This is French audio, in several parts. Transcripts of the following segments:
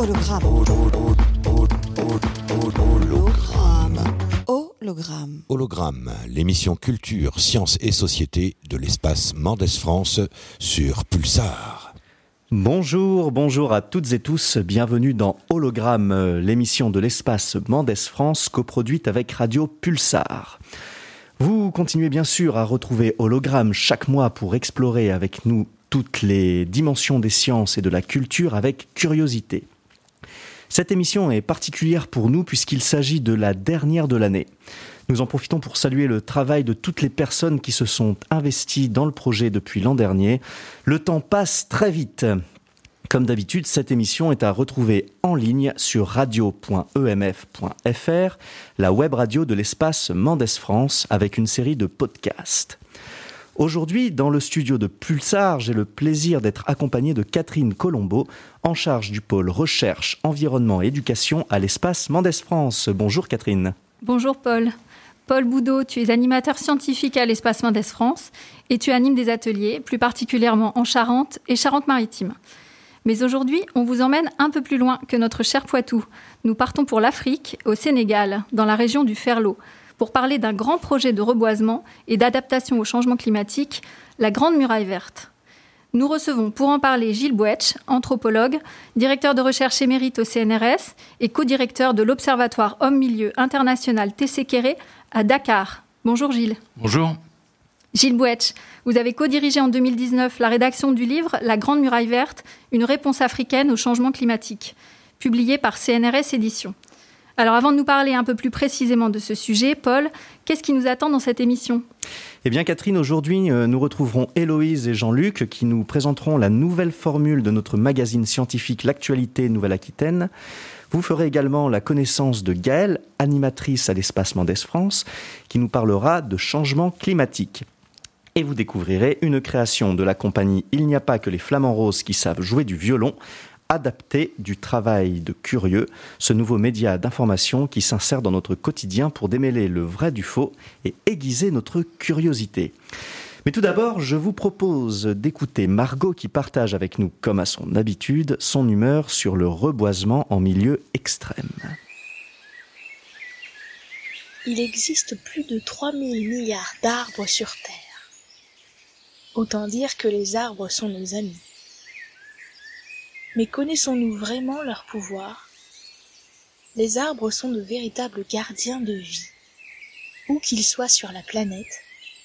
Hologramme. Hologramme. Hologramme. Hologramme, l'émission culture, sciences et société de l'espace Mendes France sur Pulsar. Bonjour, bonjour à toutes et tous, bienvenue dans Hologramme, l'émission de l'espace Mendes France coproduite avec Radio Pulsar. Vous continuez bien sûr à retrouver Hologramme chaque mois pour explorer avec nous toutes les dimensions des sciences et de la culture avec curiosité. Cette émission est particulière pour nous puisqu'il s'agit de la dernière de l'année. Nous en profitons pour saluer le travail de toutes les personnes qui se sont investies dans le projet depuis l'an dernier. Le temps passe très vite. Comme d'habitude, cette émission est à retrouver en ligne sur radio.emf.fr, la web radio de l'espace Mendes France, avec une série de podcasts. Aujourd'hui, dans le studio de Pulsar, j'ai le plaisir d'être accompagné de Catherine Colombo, en charge du pôle recherche, environnement et éducation à l'espace Mendes France. Bonjour Catherine. Bonjour Paul. Paul Boudot, tu es animateur scientifique à l'espace Mendes France et tu animes des ateliers, plus particulièrement en Charente et Charente-Maritime. Mais aujourd'hui, on vous emmène un peu plus loin que notre cher Poitou. Nous partons pour l'Afrique, au Sénégal, dans la région du Ferlo, pour parler d'un grand projet de reboisement et d'adaptation au changement climatique, la Grande Muraille Verte. Nous recevons pour en parler Gilles Bouetch, anthropologue, directeur de recherche émérite au CNRS et co-directeur de l'Observatoire Homme-Milieu International TC à Dakar. Bonjour Gilles. Bonjour. Gilles Bouetch, vous avez co-dirigé en 2019 la rédaction du livre La Grande Muraille Verte, une réponse africaine au changement climatique, publié par CNRS Éditions. Alors avant de nous parler un peu plus précisément de ce sujet, Paul, qu'est-ce qui nous attend dans cette émission? Eh bien Catherine, aujourd'hui euh, nous retrouverons Héloïse et Jean-Luc qui nous présenteront la nouvelle formule de notre magazine scientifique L'actualité Nouvelle-Aquitaine. Vous ferez également la connaissance de Gaëlle, animatrice à l'espace Mendes France, qui nous parlera de changement climatique. Et vous découvrirez une création de la compagnie Il n'y a pas que les flamants roses qui savent jouer du violon, adapté du travail de curieux, ce nouveau média d'information qui s'insère dans notre quotidien pour démêler le vrai du faux et aiguiser notre curiosité. Mais tout d'abord, je vous propose d'écouter Margot qui partage avec nous, comme à son habitude, son humeur sur le reboisement en milieu extrême. Il existe plus de 3000 milliards d'arbres sur Terre. Autant dire que les arbres sont nos amis. Mais connaissons-nous vraiment leur pouvoir? Les arbres sont de véritables gardiens de vie. Où qu'ils soient sur la planète,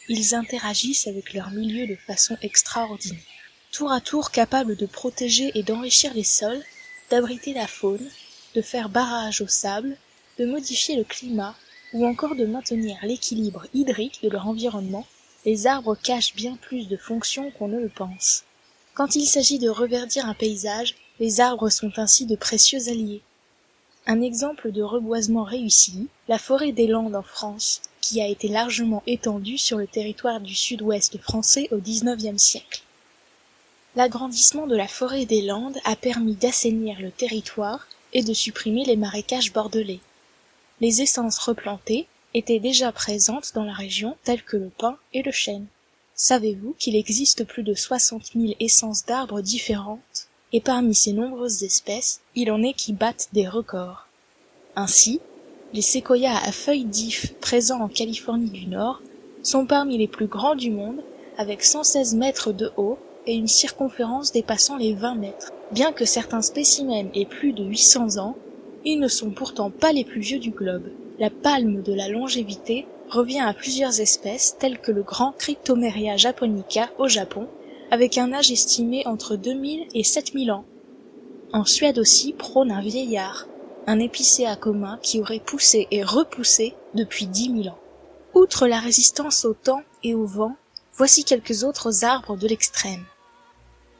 ils interagissent avec leur milieu de façon extraordinaire. Tour à tour capables de protéger et d'enrichir les sols, d'abriter la faune, de faire barrage au sable, de modifier le climat ou encore de maintenir l'équilibre hydrique de leur environnement, les arbres cachent bien plus de fonctions qu'on ne le pense. Quand il s'agit de reverdir un paysage, les arbres sont ainsi de précieux alliés. Un exemple de reboisement réussi, la forêt des Landes en France, qui a été largement étendue sur le territoire du sud-ouest français au XIXe siècle. L'agrandissement de la forêt des Landes a permis d'assainir le territoire et de supprimer les marécages bordelais. Les essences replantées étaient déjà présentes dans la région telles que le pin et le chêne. Savez-vous qu'il existe plus de soixante mille essences d'arbres différentes, et parmi ces nombreuses espèces, il en est qui battent des records. Ainsi, les séquoias à feuilles d'if présents en Californie du Nord sont parmi les plus grands du monde, avec 116 mètres de haut et une circonférence dépassant les 20 mètres. Bien que certains spécimens aient plus de 800 ans, ils ne sont pourtant pas les plus vieux du globe. La palme de la longévité revient à plusieurs espèces telles que le grand Cryptomeria japonica au Japon, avec un âge estimé entre 2000 et 7000 ans. En Suède aussi prône un vieillard, un épicéa commun qui aurait poussé et repoussé depuis dix mille ans. Outre la résistance au temps et au vent, voici quelques autres arbres de l'extrême.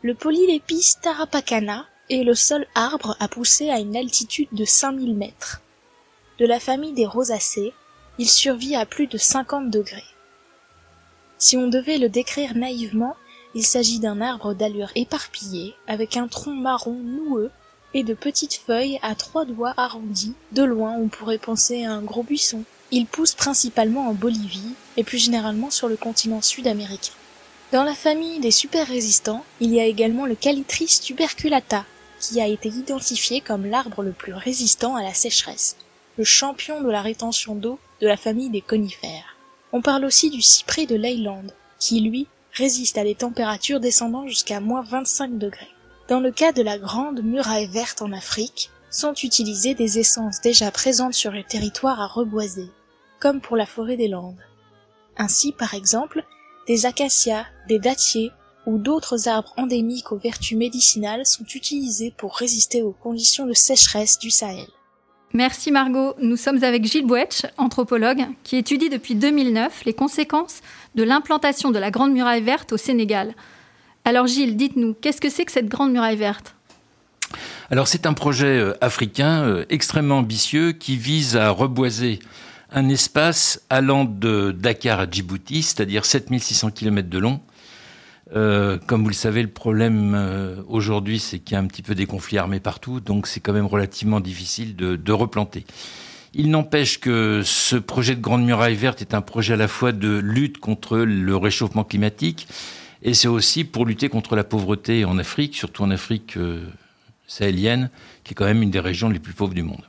Le Polylepis tarapacana est le seul arbre à pousser à une altitude de 5000 mètres. De la famille des rosacées, il survit à plus de 50 degrés. Si on devait le décrire naïvement, il s'agit d'un arbre d'allure éparpillée, avec un tronc marron noueux et de petites feuilles à trois doigts arrondis. De loin, on pourrait penser à un gros buisson. Il pousse principalement en Bolivie et plus généralement sur le continent sud-américain. Dans la famille des super résistants, il y a également le Calitris tuberculata, qui a été identifié comme l'arbre le plus résistant à la sécheresse, le champion de la rétention d'eau de la famille des conifères. On parle aussi du cyprès de Leyland, qui lui résiste à des températures descendant jusqu'à moins 25 degrés. Dans le cas de la grande muraille verte en Afrique, sont utilisées des essences déjà présentes sur le territoire à reboiser, comme pour la forêt des Landes. Ainsi, par exemple, des acacias, des dattiers ou d'autres arbres endémiques aux vertus médicinales sont utilisés pour résister aux conditions de sécheresse du Sahel. Merci Margot. Nous sommes avec Gilles Bouetch, anthropologue, qui étudie depuis 2009 les conséquences de l'implantation de la Grande Muraille Verte au Sénégal. Alors Gilles, dites-nous, qu'est-ce que c'est que cette Grande Muraille Verte? Alors c'est un projet euh, africain euh, extrêmement ambitieux qui vise à reboiser un espace allant de Dakar à Djibouti, c'est-à-dire 7600 km de long, euh, comme vous le savez, le problème euh, aujourd'hui, c'est qu'il y a un petit peu des conflits armés partout, donc c'est quand même relativement difficile de, replanter. Il n'empêche que ce projet de Grande Muraille Verte est un projet à la fois de lutte contre le réchauffement climatique, et c'est aussi pour lutter contre la pauvreté en Afrique, surtout en Afrique euh, sahélienne, qui est quand même une des régions les plus pauvres du monde.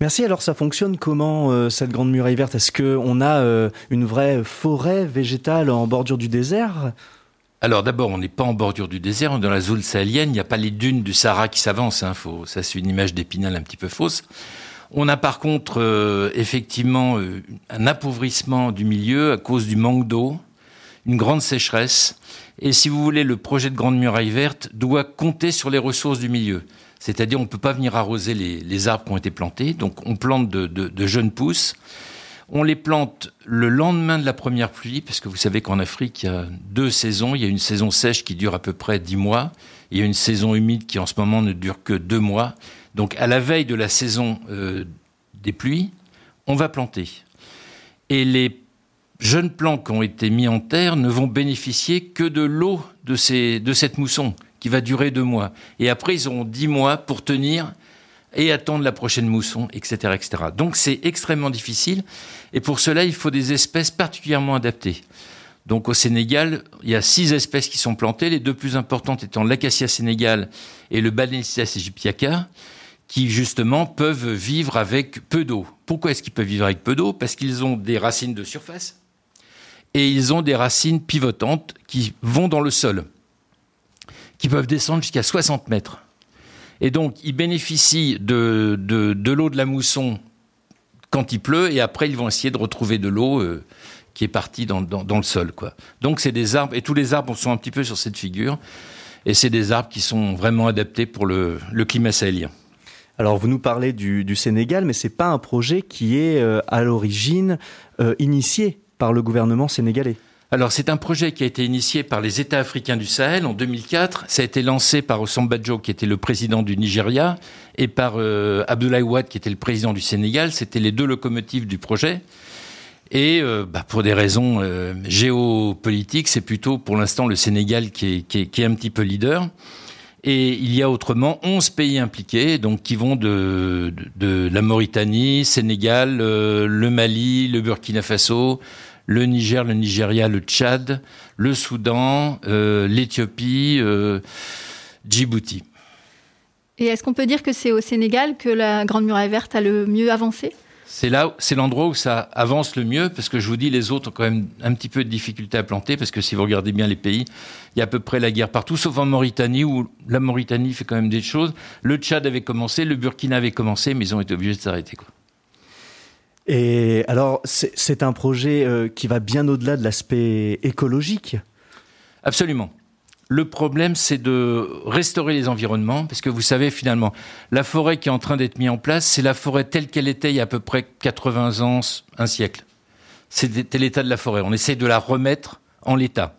Merci. Alors ça fonctionne comment cette grande muraille verte? Est-ce qu'on a une vraie forêt végétale en bordure du désert? Alors d'abord, on n'est pas en bordure du désert, on est dans la zone sahélienne, il n'y a pas les dunes du Sahara qui s'avancent, hein, ça c'est une image d'épinal un petit peu fausse. On a par contre euh, effectivement euh, un appauvrissement du milieu à cause du manque d'eau, une grande sécheresse, et si vous voulez, le projet de Grande Muraille Verte doit compter sur les ressources du milieu. C'est-à-dire on ne peut pas venir arroser les, arbres qui ont été plantés, donc on plante de jeunes pousses, on les plante le lendemain de la première pluie, parce que vous savez qu'en Afrique, il y a deux saisons. Il y a une saison sèche qui dure à peu près dix mois. Il y a une saison humide qui en ce moment ne dure que deux mois. Donc à la veille de la saison euh, des pluies, on va planter. Et les jeunes plants qui ont été mis en terre ne vont bénéficier que de l'eau de, cette mousson qui va durer deux mois. Et après, ils auront dix mois pour tenir et attendre la prochaine mousson, etc.. Donc c'est extrêmement difficile, et pour cela il faut des espèces particulièrement adaptées. Donc au Sénégal, il y a six espèces qui sont plantées, les deux plus importantes étant l'acacia sénégal et le Balaensis aegyptiaca, qui justement peuvent vivre avec peu d'eau. Pourquoi est-ce qu'ils peuvent vivre avec peu d'eau? Parce qu'ils ont des racines de surface et ils ont des racines pivotantes qui vont dans le sol, qui peuvent descendre jusqu'à 60 mètres. Et donc, ils bénéficient de, l'eau de la mousson quand il pleut, et après, ils vont essayer de retrouver de l'eau euh, qui est partie dans, le sol. Donc, c'est des arbres, et tous les arbres sont un petit peu sur cette figure, et c'est des arbres qui sont vraiment adaptés pour le, climat sahélien. Alors, vous nous parlez du, du Sénégal, mais ce n'est pas un projet qui est euh, à l'origine euh, initié par le gouvernement sénégalais. Alors, c'est un projet qui a été initié par les États africains du Sahel en 2004. Ça a été lancé par Osambajo, qui était le président du Nigeria, et par euh, Abdoulaye Wade, qui était le président du Sénégal. C'était les deux locomotives du projet. Et euh, bah, pour des raisons euh, géopolitiques, c'est plutôt pour l'instant le Sénégal qui est, un petit peu leader. Et il y a autrement 11 pays impliqués, donc qui vont de, la Mauritanie, Sénégal, le Mali, le Burkina Faso, le Niger, le Nigeria, le Tchad, le Soudan, euh, l'Éthiopie, euh, Djibouti. Et est-ce qu'on peut dire que c'est au Sénégal que la Grande Muraille Verte a le mieux avancé? C'est là, c'est l'endroit où ça avance le mieux, parce que je vous dis, les autres ont quand même un petit peu de difficulté à planter, parce que si vous regardez bien les pays, il y a à peu près la guerre partout, sauf en Mauritanie, où la Mauritanie fait quand même des choses. Le Tchad avait commencé, le Burkina avait commencé, mais ils ont été obligés de s'arrêter. Quoi. Et alors, c'est un projet euh, qui va bien au-delà de l'aspect écologique? Absolument. Le problème, c'est de restaurer les environnements, parce que vous savez, finalement, la forêt qui est en train d'être mise en place, c'est la forêt telle qu'elle était il y a à peu près 80 ans, un siècle. C'était l'état de la forêt. On essaie de la remettre en l'état.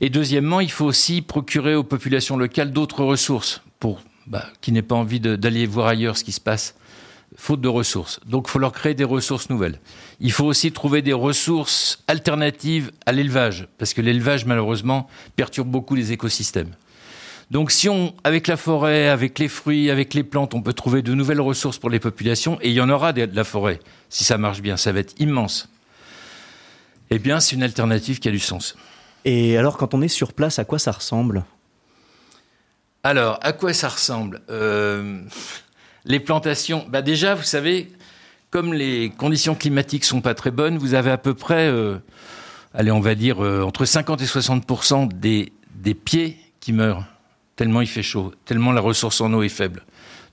Et deuxièmement, il faut aussi procurer aux populations locales d'autres ressources, pour bah, qui n'aient pas envie d'aller voir ailleurs ce qui se passe faute de ressources. Donc il faut leur créer des ressources nouvelles. Il faut aussi trouver des ressources alternatives à l'élevage, parce que l'élevage, malheureusement, perturbe beaucoup les écosystèmes. Donc si on, avec la forêt, avec les fruits, avec les plantes, on peut trouver de nouvelles ressources pour les populations, et il y en aura de la forêt, si ça marche bien, ça va être immense. Eh bien, c'est une alternative qui a du sens. Et alors, quand on est sur place, à quoi ça ressemble? Alors, à quoi ça ressemble? Euh, Les plantations, bah déjà, vous savez, comme les conditions climatiques sont pas très bonnes, vous avez à peu près, euh, allez, on va dire, euh, entre 50 et 60 des, des pieds qui meurent, tellement il fait chaud, tellement la ressource en eau est faible.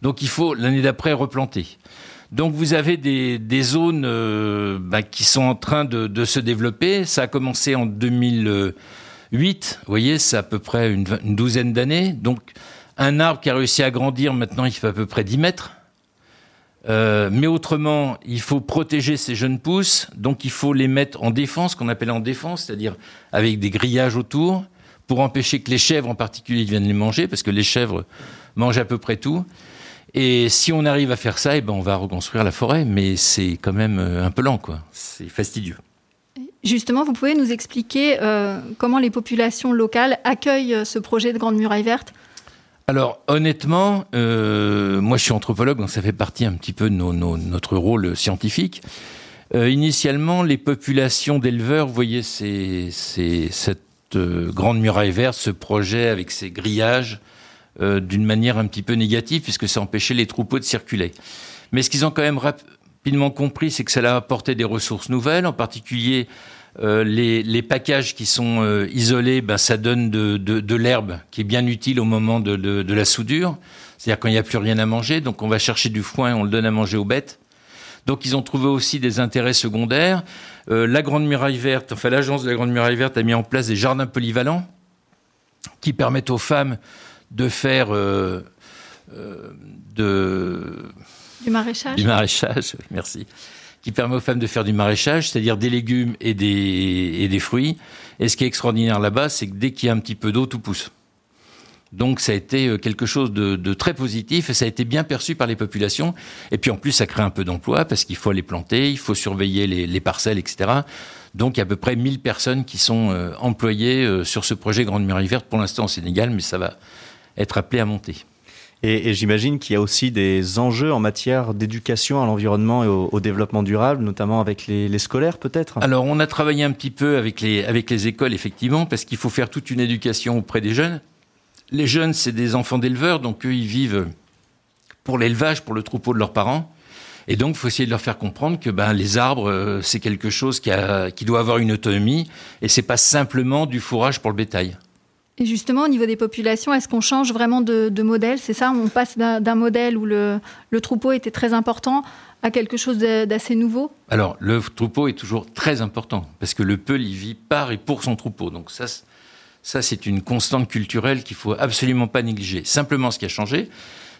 Donc il faut, l'année d'après, replanter. Donc vous avez des, zones euh, bah, qui sont en train de, se développer. Ça a commencé en 2008, vous voyez, c'est à peu près une douzaine d'années. Donc un arbre qui a réussi à grandir, maintenant il fait à peu près 10 mètres. Euh, mais autrement, il faut protéger ces jeunes pousses, donc il faut les mettre en défense, qu'on appelle en défense, c'est-à-dire avec des grillages autour, pour empêcher que les chèvres en particulier viennent les manger, parce que les chèvres mangent à peu près tout. Et si on arrive à faire ça, eh ben on va reconstruire la forêt, mais c'est quand même euh, un peu lent, quoi. C'est fastidieux. Justement, vous pouvez nous expliquer euh, comment les populations locales accueillent ce projet de Grande Muraille Verte? Alors honnêtement, euh, moi je suis anthropologue, donc ça fait partie un petit peu de notre rôle scientifique. Euh, initialement, les populations d'éleveurs, c'est cette euh, grande muraille verte, ce projet avec ces grillages, d'une manière un petit peu négative, puisque ça empêchait les troupeaux de circuler. Mais ce qu'ils ont quand même rapidement compris, c'est que ça leur apportait des ressources nouvelles, en particulier euh, les, les, packages qui sont euh, isolés, ben, ça donne de, de, de l'herbe qui est bien utile au moment de, de la soudure, c'est-à-dire quand il n'y a plus rien à manger, donc on va chercher du foin et on le donne à manger aux bêtes. Donc ils ont trouvé aussi des intérêts secondaires. Euh, la Grande Muraille Verte, enfin l'agence de la Grande Muraille Verte a mis en place des jardins polyvalents qui permettent aux femmes de faire de du maraîchage. Du maraîchage, merci qui permet aux femmes de faire du maraîchage, c'est-à-dire des légumes et des, et des fruits. Et ce qui est extraordinaire là-bas, c'est que dès qu'il y a un petit peu d'eau, tout pousse. Donc ça a été euh, quelque chose de, très positif et ça a été bien perçu par les populations. Et puis en plus, ça crée un peu d'emploi parce qu'il faut les planter, il faut surveiller les, les, parcelles, etc. Donc il y a à peu près 1000 personnes qui sont euh, employées euh, sur ce projet Grande Muraille Verte pour l'instant au Sénégal, mais ça va être appelé à monter. Et, j'imagine qu'il y a aussi des enjeux en matière d'éducation à l'environnement et au, développement durable, notamment avec les, scolaires peut-être? Alors on a travaillé un petit peu avec les, écoles, effectivement, parce qu'il faut faire toute une éducation auprès des jeunes. Les jeunes, c'est des enfants d'éleveurs, donc eux, ils vivent pour l'élevage, pour le troupeau de leurs parents. Et donc, il faut essayer de leur faire comprendre que ben, les arbres, euh, c'est quelque chose qui, qui doit avoir une autonomie, et c'est pas simplement du fourrage pour le bétail. Et justement, au niveau des populations, est-ce qu'on change vraiment de, modèle? C'est ça On passe d'un modèle où le, le, troupeau était très important à quelque chose d'assez nouveau? Alors, le troupeau est toujours très important, parce que le peul, il vit par et pour son troupeau. Donc ça, ça c'est une constante culturelle qu'il faut absolument pas négliger. Simplement, ce qui a changé,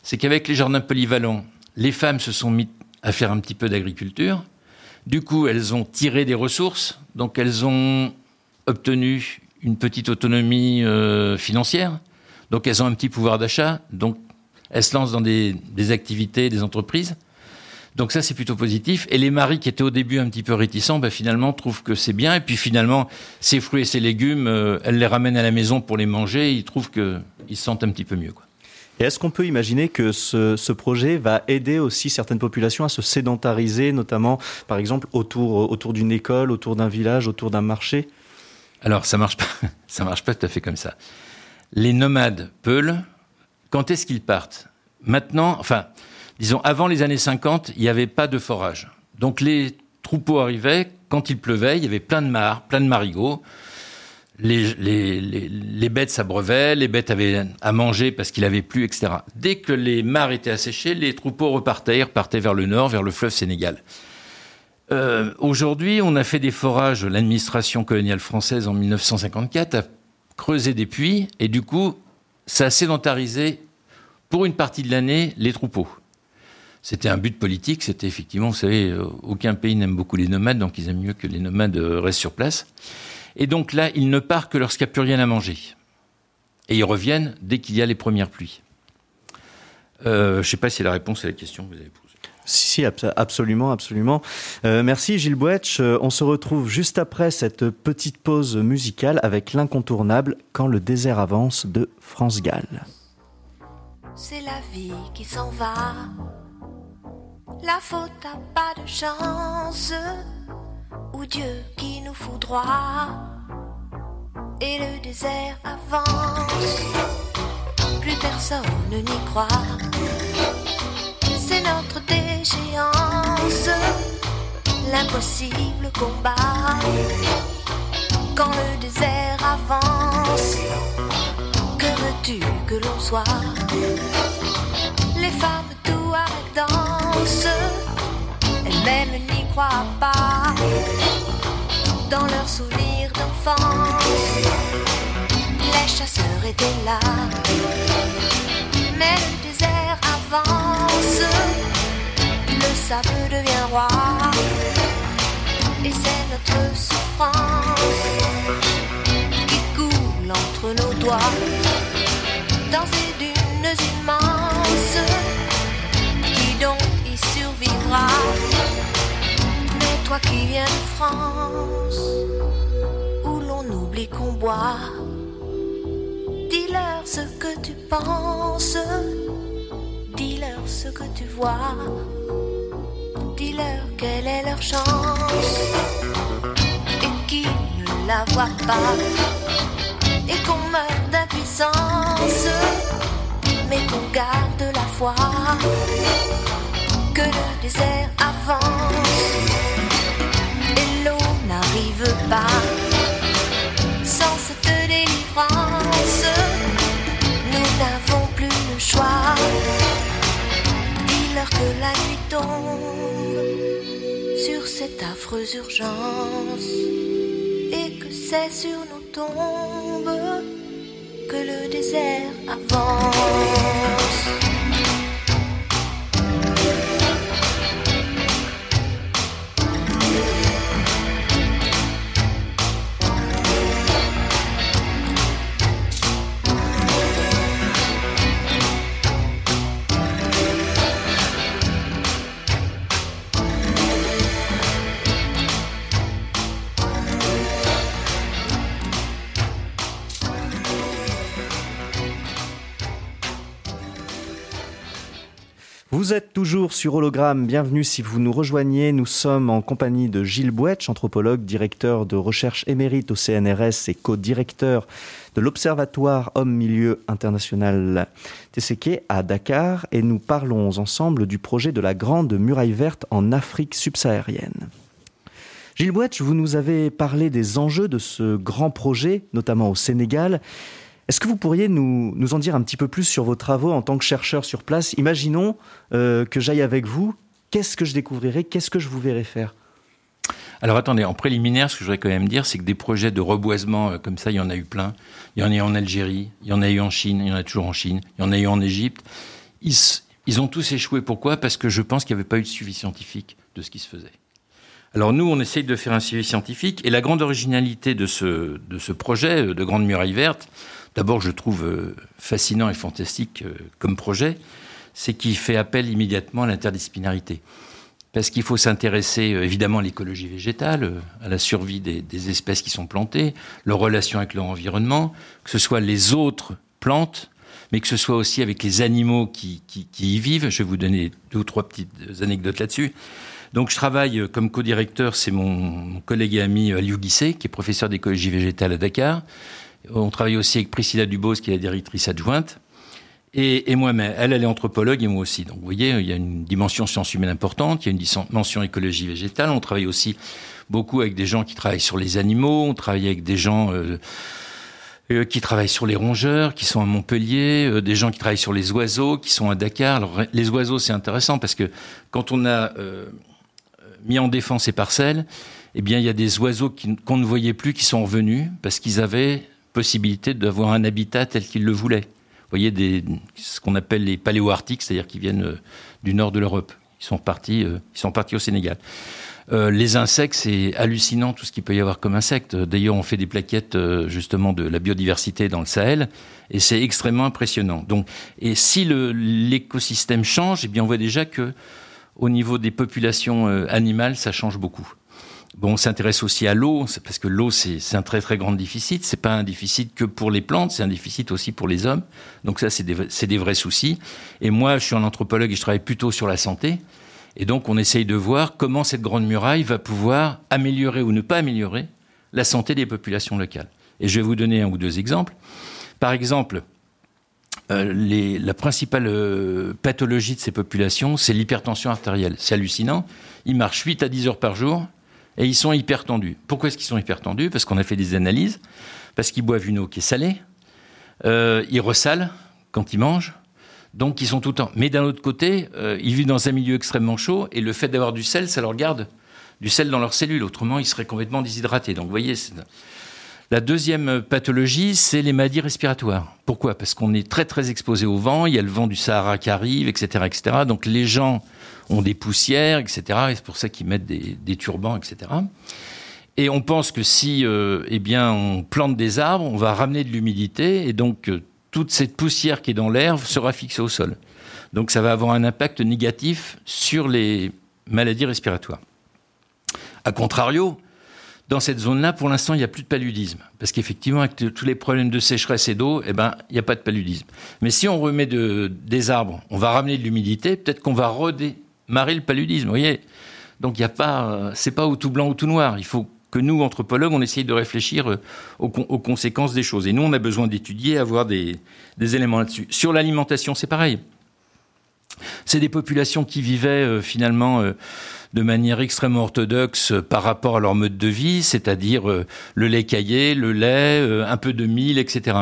c'est qu'avec les jardins polyvalents, les femmes se sont mises à faire un petit peu d'agriculture. Du coup, elles ont tiré des ressources, donc elles ont obtenu une petite autonomie euh, financière, donc elles ont un petit pouvoir d'achat, donc elles se lancent dans des, activités, des entreprises. Donc ça, c'est plutôt positif. Et les maris qui étaient au début un petit peu réticents, ben, finalement, trouvent que c'est bien. Et puis finalement, ces fruits et ces légumes, euh, elles les ramènent à la maison pour les manger. Ils trouvent qu'ils se sentent un petit peu mieux. Et est-ce qu'on peut imaginer que ce, projet va aider aussi certaines populations à se sédentariser, notamment, par exemple, autour d'une école, autour d'un village, autour d'un marché? Alors, ça marche pas, ça marche pas tout à fait comme ça. Les nomades peuls, quand est-ce qu'ils partent? Maintenant, enfin, disons, avant les années 50, il n'y avait pas de forage. Donc, les troupeaux arrivaient, quand il pleuvait, il y avait plein de mares, plein de marigots. Les, bêtes s'abreuvaient, les bêtes avaient à manger parce qu'il avait plu, etc. Dès que les mares étaient asséchées, les troupeaux repartaient, repartaient vers le nord, vers le fleuve Sénégal. Euh, Aujourd'hui, on a fait des forages, l'administration coloniale française en 1954 a creusé des puits et du coup, ça a sédentarisé pour une partie de l'année les troupeaux. C'était un but politique, c'était effectivement, vous savez, euh, aucun pays n'aime beaucoup les nomades, donc ils aiment mieux que les nomades euh, restent sur place. Et donc là, ils ne partent que lorsqu'il n'y a plus rien à manger. Et ils reviennent dès qu'il y a les premières pluies. Je ne sais pas si la réponse à la question que vous avez posée. Si, si, absolument, absolument. Euh, merci Gilles Bouetch. Euh, on se retrouve juste après cette petite pause musicale avec l'incontournable Quand le désert avance de France Gall. C'est la vie qui s'en va. La faute à pas de chance. Ou Dieu qui nous fout droit. Et le désert avance. Plus personne personne n'y croit. C'est notre déchéance, l'impossible combat. Quand le désert avance, que veux-tu que l'on soit? Les femmes tout avec danse, elles-mêmes n'y croient pas. Dans leurs souvenirs d'enfance, les chasseurs étaient là. Mais le désert avance, le sable devient roi. Et c'est notre souffrance qui coule entre nos doigts dans ces dunes immenses. Qui donc y survivra? Mais toi qui viens de France, où l'on oublie qu'on boit, dis-leur ce que tu penses, dis-leur ce que tu vois. Dis-leur quelle est leur chance. Et qui ne la voit pas. Et qu'on meurt d'impuissance. Mais qu'on garde la foi. Que le désert avance. Et l'eau n'arrive pas. Sans cette délivrance le choix dis-leur que la nuit tombe sur cette affreuse urgence et que c'est sur nos tombes que le désert avance. Vous êtes toujours sur Hologramme, bienvenue si vous nous rejoignez. Nous sommes en compagnie de Gilles Bouetch, anthropologue, directeur de recherche émérite au CNRS et co-directeur de l'Observatoire Homme-Milieu International TCK à Dakar. Et nous parlons ensemble du projet de la Grande Muraille Verte en Afrique subsaharienne. Gilles Bouetch, vous nous avez parlé des enjeux de ce grand projet, notamment au Sénégal. Est-ce que vous pourriez nous, en dire un petit peu plus sur vos travaux en tant que chercheur sur place? Imaginons euh, que j'aille avec vous. Qu'est-ce que je découvrirai? Qu'est-ce que je vous verrai faire? Alors attendez, en préliminaire, ce que je voudrais quand même dire, c'est que des projets de reboisement euh, comme ça, il y en a eu plein. Il y en a eu en Algérie, il y en a eu en Chine, il y en a toujours en Chine, il y en a eu en Égypte. Ils, ont tous échoué. Pourquoi? Parce que je pense qu'il n'y avait pas eu de suivi scientifique de ce qui se faisait. Alors nous, on essaye de faire un suivi scientifique, et la grande originalité de ce, de ce projet de Grande Muraille Verte, d'abord je trouve fascinant et fantastique comme projet, c'est qu'il fait appel immédiatement à l'interdisciplinarité. Parce qu'il faut s'intéresser évidemment à l'écologie végétale, à la survie des, espèces qui sont plantées, leur relation avec leur environnement, que ce soit les autres plantes, mais que ce soit aussi avec les animaux qui, y vivent. Je vais vous donner deux ou trois petites anecdotes là-dessus. Donc je travaille comme co-directeur, c'est mon, collègue et ami Aliou Guisset, qui est professeur d'écologie végétale à Dakar. On travaille aussi avec Priscilla Dubos, qui est la directrice adjointe. Et, moi-même, elle, elle est anthropologue et moi aussi. Donc vous voyez, il y a une dimension sciences humaines importante, il y a une dimension écologie végétale. On travaille aussi beaucoup avec des gens qui travaillent sur les animaux, on travaille avec des gens... Euh, euh, qui travaillent sur les rongeurs, qui sont à Montpellier, euh, des gens qui travaillent sur les oiseaux, qui sont à Dakar. Alors, les oiseaux, c'est intéressant parce que quand on a mis en défense ces parcelles, eh bien, il y a des oiseaux qu'on qu ne voyait plus qui sont revenus parce qu'ils avaient possibilité d'avoir un habitat tel qu'ils le voulaient. Vous voyez ce qu'on appelle les paléo-arctiques, c'est-à-dire qui viennent euh, du nord de l'Europe. Ils sont partis, euh, ils sont partis au Sénégal. Euh, les insectes, c'est hallucinant tout ce qu'il peut y avoir comme insectes. D'ailleurs, on fait des plaquettes justement de la biodiversité dans le Sahel, et c'est extrêmement impressionnant. Donc, et si l'écosystème change, eh bien, on voit déjà que au niveau des populations animales, ça change beaucoup. Bon, on s'intéresse aussi à l'eau, parce que l'eau, c'est un très très grand déficit. C'est pas un déficit que pour les plantes, c'est un déficit aussi pour les hommes. Donc ça, c'est des, des vrais soucis. Et moi, je suis un anthropologue et je travaille plutôt sur la santé. Et donc, on essaye de voir comment cette grande muraille va pouvoir améliorer ou ne pas améliorer la santé des populations locales. Et je vais vous donner un ou deux exemples. Par exemple, euh, la principale euh, pathologie de ces populations, c'est l'hypertension artérielle. C'est hallucinant. Ils marchent 8 à 10 heures par jour et ils sont hypertendus. Pourquoi est-ce qu'ils sont hypertendus Parce qu'on a fait des analyses, parce qu'ils boivent une eau qui est salée, euh, ils ressalent quand ils mangent, donc ils sont tout le temps. Mais d'un autre côté, euh, ils vivent dans un milieu extrêmement chaud et le fait d'avoir du sel, ça leur garde du sel dans leurs cellules. Autrement, ils seraient complètement déshydratés. Donc vous voyez, la deuxième pathologie, c'est les maladies respiratoires. Pourquoi? Parce qu'on est très très exposé au vent, il y a le vent du Sahara qui arrive, etc. etc. Donc les gens ont des poussières, etc. Et c'est pour ça qu'ils mettent des, turbans, etc. Et on pense que si euh, eh on plante des arbres, on va ramener de l'humidité, et donc euh, toute cette poussière qui est dans l'air sera fixée au sol. Donc ça va avoir un impact négatif sur les maladies respiratoires. A contrario, dans cette zone-là, pour l'instant, il n'y a plus de paludisme. Parce qu'effectivement, avec tous les problèmes de sécheresse et d'eau, eh ben, il n'y a pas de paludisme. Mais si on remet de- des arbres, on va ramener de l'humidité, peut-être qu'on va redémarrer le paludisme. Vous voyez Donc, il n'y a pas, c'est pas ou tout blanc ou tout noir. Il faut que nous, anthropologues, on essaye de réfléchir euh, aux, con- aux conséquences des choses. Et nous, on a besoin d'étudier, avoir des, éléments là-dessus. Sur l'alimentation, c'est pareil. C'est des populations qui vivaient euh, finalement euh, de manière extrêmement orthodoxe par rapport à leur mode de vie, c'est-à-dire le lait caillé, le lait, un peu de mil, etc.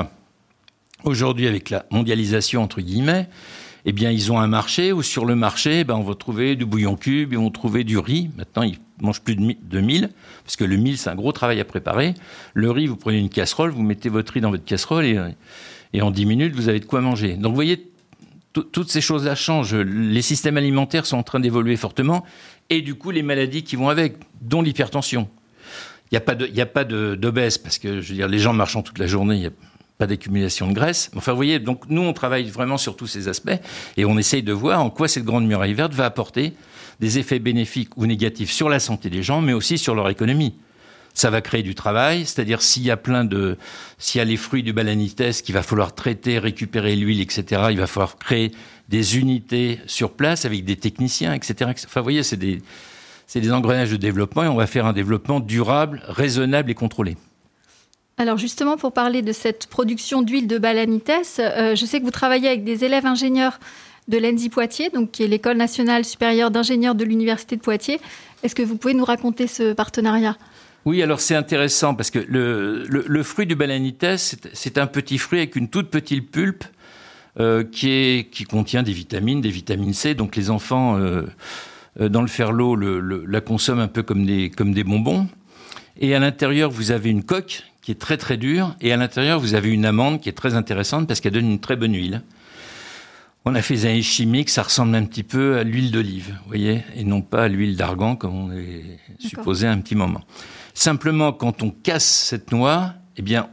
Aujourd'hui, avec la mondialisation entre guillemets, eh bien, ils ont un marché où sur le marché, ben, on va trouver du bouillon cube et on va trouver du riz. Maintenant, ils mangent plus de mi- de mil, parce que le mil, c'est un gros travail à préparer. Le riz, vous prenez une casserole, vous mettez votre riz dans votre casserole et, en 10 minutes, vous avez de quoi manger. Donc, vous voyez, tout- toutes ces choses-là changent. Les systèmes alimentaires sont en train d'évoluer fortement et du coup, les maladies qui vont avec, dont l'hypertension. Il n'y a pas d'obèse parce que, je veux les gens marchant toute la journée, pas d'accumulation de graisse. Enfin, vous voyez, donc nous, on travaille vraiment sur tous ces aspects et on essaye de voir en quoi cette grande muraille verte va apporter des effets bénéfiques ou négatifs sur la santé des gens, mais aussi sur leur économie. Ça va créer du travail, c'est-à-dire s'il y a plein de, s'il y a les fruits du balanites qu'il va falloir traiter, récupérer l'huile, etc. Il va falloir créer des unités sur place avec des techniciens, etc. Enfin, vous voyez, c'est des, c'est des engrenages de développement et on va faire un développement durable, raisonnable et contrôlé. Alors justement, pour parler de cette production d'huile de balanites, euh, je sais que vous travaillez avec des élèves ingénieurs de l'ENSI Poitiers, donc qui est l'école nationale supérieure d'ingénieurs de l'université de Poitiers. Est-ce que vous pouvez nous raconter ce partenariat? Oui, alors c'est intéressant parce que le, fruit du balanites, c'est un petit fruit avec une toute petite pulpe euh, qui, contient des vitamines, des vitamines C. Donc les enfants, euh, dans le ferlo, le, la consomment un peu comme des bonbons. Et à l'intérieur, vous avez une coque qui est très très dure. Et à l'intérieur, vous avez une amande qui est très intéressante parce qu'elle donne une très bonne huile. On a fait des analyses chimiques, ça ressemble un petit peu à l'huile d'olive, vous voyez, et non pas à l'huile d'argan comme on est supposé à un petit moment. Simplement, quand on casse cette noix, eh bien,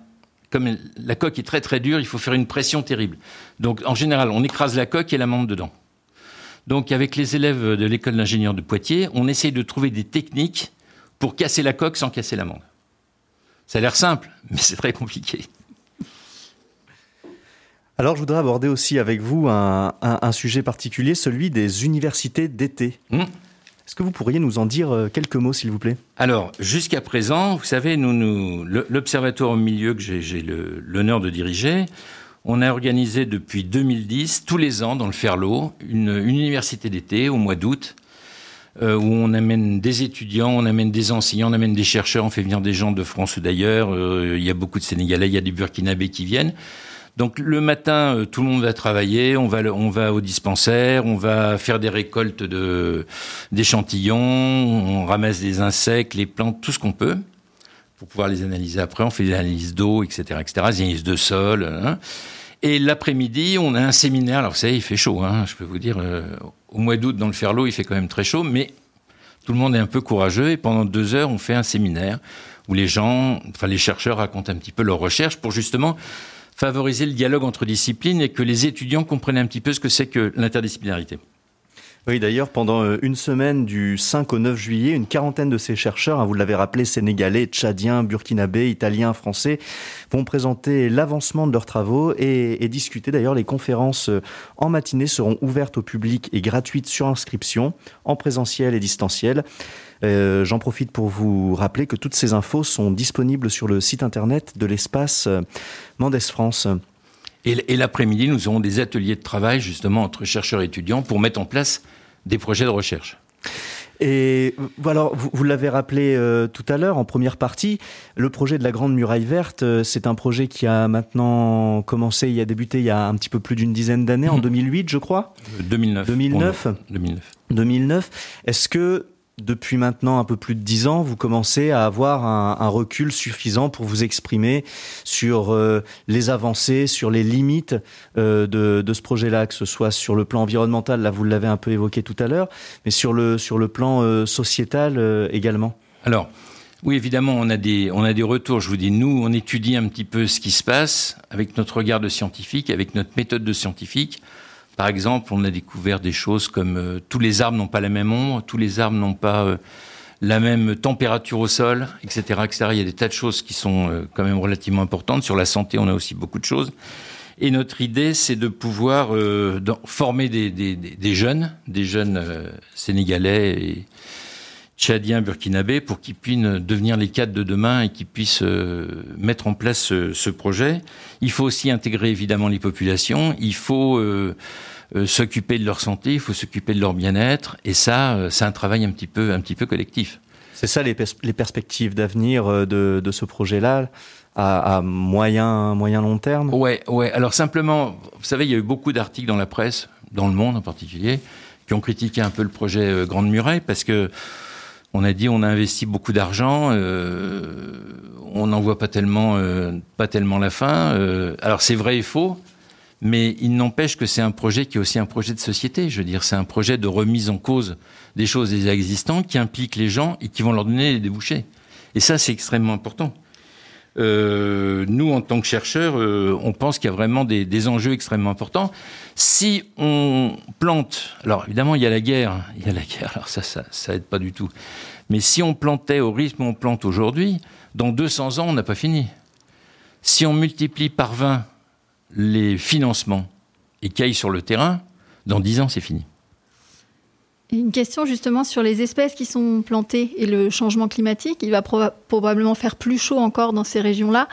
comme la coque est très très dure, il faut faire une pression terrible. Donc, en général, on écrase la coque et l'amande dedans. Donc, avec les élèves de l'école d'ingénieurs de Poitiers, on essaye de trouver des techniques pour casser la coque sans casser l'amande. Ça a l'air simple, mais c'est très compliqué. Alors, je voudrais aborder aussi avec vous un, un- un sujet particulier, celui des universités d'été. Hmm. Est-ce que vous pourriez nous en dire euh, quelques mots, s'il vous plaît? Alors, jusqu'à présent, vous savez, nous, l'Observatoire au milieu que j'ai l'honneur de diriger, on a organisé depuis 2010, tous les ans, dans le Ferlo, une, une université d'été au mois d'août, euh, où on amène des étudiants, on amène des enseignants, on amène des chercheurs, on fait venir des gens de France ou d'ailleurs. euh, il y a beaucoup de Sénégalais, il y a des Burkinabés qui viennent. Donc le matin, euh, tout le monde va travailler, on va, on va au dispensaire, on va faire des récoltes d'échantillons, on ramasse des insectes, les plantes, tout ce qu'on peut pour pouvoir les analyser après. On fait des analyses d'eau, etc., etc., des analyses de sol. hein. Et l'après-midi, on a un séminaire. Alors vous savez, il fait chaud, hein, je peux vous dire. euh, au mois d'août, dans le Ferlo, il fait quand même très chaud, mais tout le monde est un peu courageux. Et pendant deux heures, on fait un séminaire où les gens, enfin les chercheurs racontent un petit peu leurs recherches pour justement favoriser le dialogue entre disciplines et que les étudiants comprennent un petit peu ce que c'est que l'interdisciplinarité. Oui, d'ailleurs, pendant euh, une semaine du 5 au 9 juillet, une quarantaine de ces chercheurs, hein, vous l'avez rappelé, sénégalais, tchadiens, burkinabés, italiens, français, vont présenter l'avancement de leurs travaux et, discuter. D'ailleurs, les conférences euh, en matinée seront ouvertes au public et gratuites sur inscription, en présentiel et distanciel. Euh, J'en profite pour vous rappeler que toutes ces infos sont disponibles sur le site internet de l'espace Mendes France. Et, l'après-midi, nous aurons des ateliers de travail justement entre chercheurs et étudiants pour mettre en place des projets de recherche. Et voilà, vous, vous l'avez rappelé euh, tout à l'heure en première partie, le projet de la Grande Muraille Verte, euh, c'est un projet qui a maintenant commencé, il a débuté il y a un petit peu plus d'une dizaine d'années, en 2008 je crois? 2009. 2009 2009. 2009. Est-ce que depuis maintenant un peu plus de dix ans, vous commencez à avoir un, recul suffisant pour vous exprimer sur euh, les avancées, sur les limites euh, de, ce projet-là, que ce soit sur le plan environnemental, là vous l'avez un peu évoqué tout à l'heure, mais sur le, plan euh, sociétal également Alors, oui, évidemment, on a, des, on a des retours. Je vous dis, nous, on étudie un petit peu ce qui se passe avec notre regard de scientifique, avec notre méthode de scientifique. Par exemple, on a découvert des choses comme euh, tous les arbres n'ont pas la même ombre, tous les arbres n'ont pas euh, la même température au sol, etc., etc. Il y a des tas de choses qui sont euh, quand même relativement importantes. Sur la santé, on a aussi beaucoup de choses. Et notre idée, c'est de pouvoir former des, jeunes, des jeunes sénégalais tchadiens, burkinabés, pour qu'ils puissent devenir les cadres de demain et qu'ils puissent mettre en place ce, ce, projet. Il faut aussi intégrer évidemment les populations. Il faut euh, s'occuper de leur santé, il faut s'occuper de leur bien-être, et ça, euh, c'est un travail un petit peu, un petit peu collectif. C'est ça les, les perspectives d'avenir euh, de, de, ce projet-là à, à, moyen, moyen long terme? Ouais, ouais. Alors simplement, vous savez, il y a eu beaucoup d'articles dans la presse, dans le monde en particulier, qui ont critiqué un peu le projet Grande Muraille parce que on a dit on a investi beaucoup d'argent, euh, on n'en voit pas tellement, pas tellement la fin. alors c'est vrai et faux. Mais il n'empêche que c'est un projet qui est aussi un projet de société. Je veux dire, c'est un projet de remise en cause des choses existantes qui implique les gens et qui vont leur donner des débouchés. Et ça, c'est extrêmement important. Euh, nous, en tant que chercheurs, euh, on pense qu'il y a vraiment des, enjeux extrêmement importants. Si on plante, alors évidemment, il y a la guerre, il y a la guerre, alors ça, ça, ça aide pas du tout. Mais si on plantait au rythme où on plante aujourd'hui, dans 200 ans, on n'a pas fini. Si on multiplie par 20 les financements et aillent sur le terrain, dans dix ans, c'est fini. Une question justement sur les espèces qui sont plantées et le changement climatique. Il va probablement faire plus chaud encore dans ces régions-là.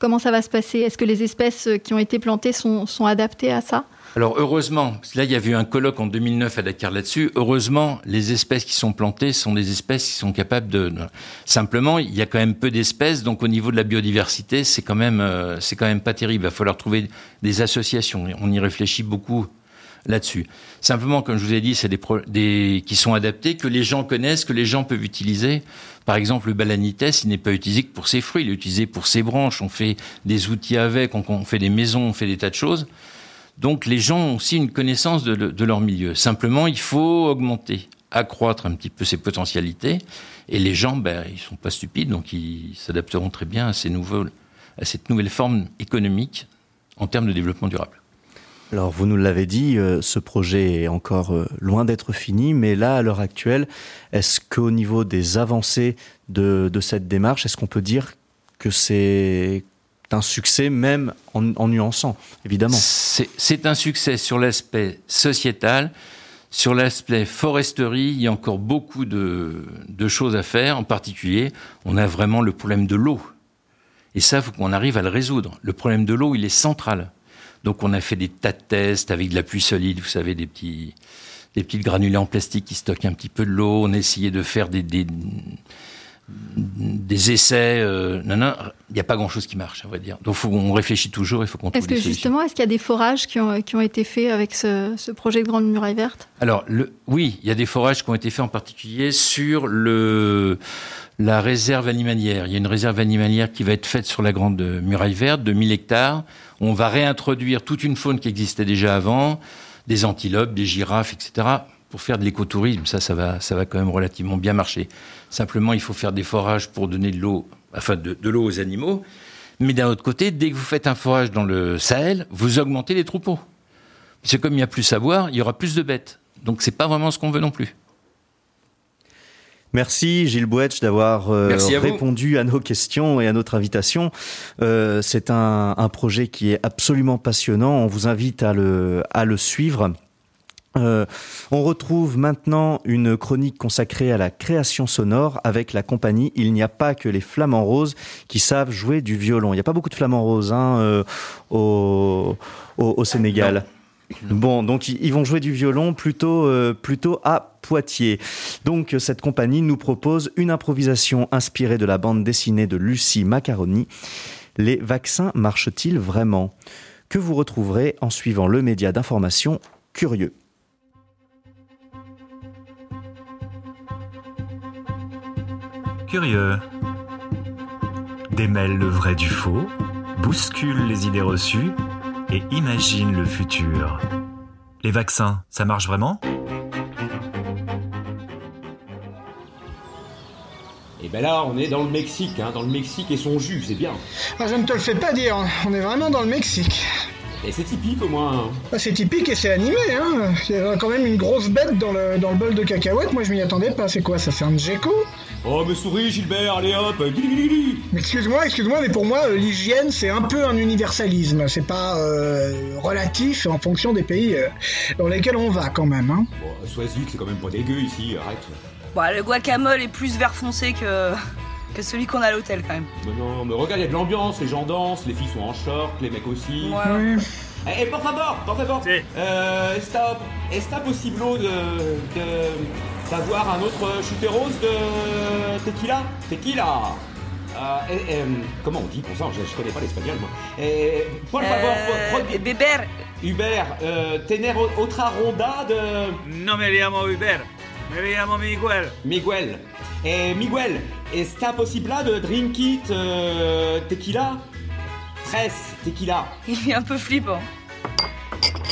Comment ça va se passer? Est-ce que les espèces qui ont été plantées sont adaptées à ça? Alors heureusement, là il y a eu un colloque en 2009 à Dakar là-dessus. Heureusement, les espèces qui sont plantées sont des espèces qui sont capables de. Simplement, il y a quand même peu d'espèces, donc au niveau de la biodiversité, c'est quand même euh, c'est quand même pas terrible. Il va falloir trouver des associations. On y réfléchit beaucoup là-dessus. Simplement, comme je vous ai dit, c'est des, des qui sont adaptés, que les gens connaissent, que les gens peuvent utiliser. Par exemple, le balanites, il n'est pas utilisé que pour ses fruits, il est utilisé pour ses branches. On fait des outils avec, on fait des maisons, on fait des tas de choses. Donc les gens ont aussi une connaissance de, leur milieu. Simplement, il faut augmenter, accroître un petit peu ses potentialités. Et les gens, ben, ils sont pas stupides, donc ils s'adapteront très bien à, ces à cette nouvelle forme économique en termes de développement durable. Alors vous nous l'avez dit, euh, ce projet est encore euh, loin d'être fini, mais là, à l'heure actuelle, est-ce qu'au niveau des avancées de, de cette démarche, est-ce qu'on peut dire que c'est un succès même en, nuançant, évidemment? C'est un succès sur l'aspect sociétal. Sur l'aspect foresterie, il y a encore beaucoup de, choses à faire. En particulier, on a vraiment le problème de l'eau. Et ça, il faut qu'on arrive à le résoudre. Le problème de l'eau, il est central. Donc on a fait des tas de tests avec de la pluie solide, vous savez, des petits, des petites granulés en plastique qui stockent un petit peu de l'eau. On a essayé de faire des, des essais. Euh, non, non, il n'y a pas grand-chose qui marche, on va dire. Donc on réfléchit toujours, il faut qu'on trouve Est-ce que justement, est-ce qu'il y a des forages qui ont, qui ont été faits avec ce, projet de Grande Muraille Verte? Alors le, oui, il y a des forages qui ont été faits en particulier sur le, la réserve animalière. Il y a une réserve animalière qui va être faite sur la Grande Muraille Verte de 1000 hectares. On va réintroduire toute une faune qui existait déjà avant, des antilopes, des girafes, etc pour faire de l'écotourisme, ça, ça va, ça va quand même relativement bien marcher. Simplement, il faut faire des forages pour donner de l'eau, enfin de, l'eau aux animaux. Mais d'un autre côté, dès que vous faites un forage dans le Sahel, vous augmentez les troupeaux. C'est comme il n'y a plus à boire, il y aura plus de bêtes. Donc c'est pas vraiment ce qu'on veut non plus. Merci Gilles Bouetch d'avoir euh, répondu à nos questions et à notre invitation. Euh, c'est un, un, projet qui est absolument passionnant. On vous invite à le, à le suivre. Euh, on retrouve maintenant une chronique consacrée à la création sonore avec la compagnie Il n'y a pas que les flamants roses qui savent jouer du violon. Il n'y a pas beaucoup de flamants roses hein, euh, au, au, au, Sénégal. Bon, donc ils vont jouer du violon plutôt, euh, plutôt à Poitiers. Donc cette compagnie nous propose une improvisation inspirée de la bande dessinée de Lucie Macaroni. Les vaccins marchent-ils vraiment? Que vous retrouverez en suivant le média d'information Curieux. Curieux. Démêle le vrai du faux, bouscule les idées reçues et imagine le futur. Les vaccins, ça marche vraiment? Et ben là, on est dans le Mexique, hein, dans le Mexique et son jus, c'est bien. Ah, je ne te le fais pas dire, on est vraiment dans le Mexique. Et c'est typique au moins. Hein. Ah, c'est typique et c'est animé, hein. Il y a quand même une grosse bête dans le, dans le bol de cacahuètes, moi je m'y attendais pas. C'est quoi ça C'est un gecko? Oh, mais souris, Gilbert, allez hop excuse-moi, excuse-moi, mais pour moi, euh, l'hygiène, c'est un peu un universalisme. C'est pas euh, relatif en fonction des pays euh, dans lesquels on va, quand même. Hein. Bon, sois-y, c'est quand même pas dégueu ici, arrête. Bon, le guacamole est plus vert foncé que, que celui qu'on a à l'hôtel, quand même. Mais non, mais regarde, il y a de l'ambiance, les gens dansent, les filles sont en short, les mecs aussi. Ouais. Et, et por favor, por favor, Sí. euh, possible de, de d'avoir un autre chuteros de tequila? Tequila euh, et- et, Comment on dit pour ça? Je, je connais pas l'espagnol moi. Et, por favor, Euh, por- Bébert, Hubert, euh, tener otra ronda de No me llamo Hubert, me llamo Miguel. Miguel. Et Miguel, está possible de drink it euh, tequila? Tres, tequila. il est un peu flippant.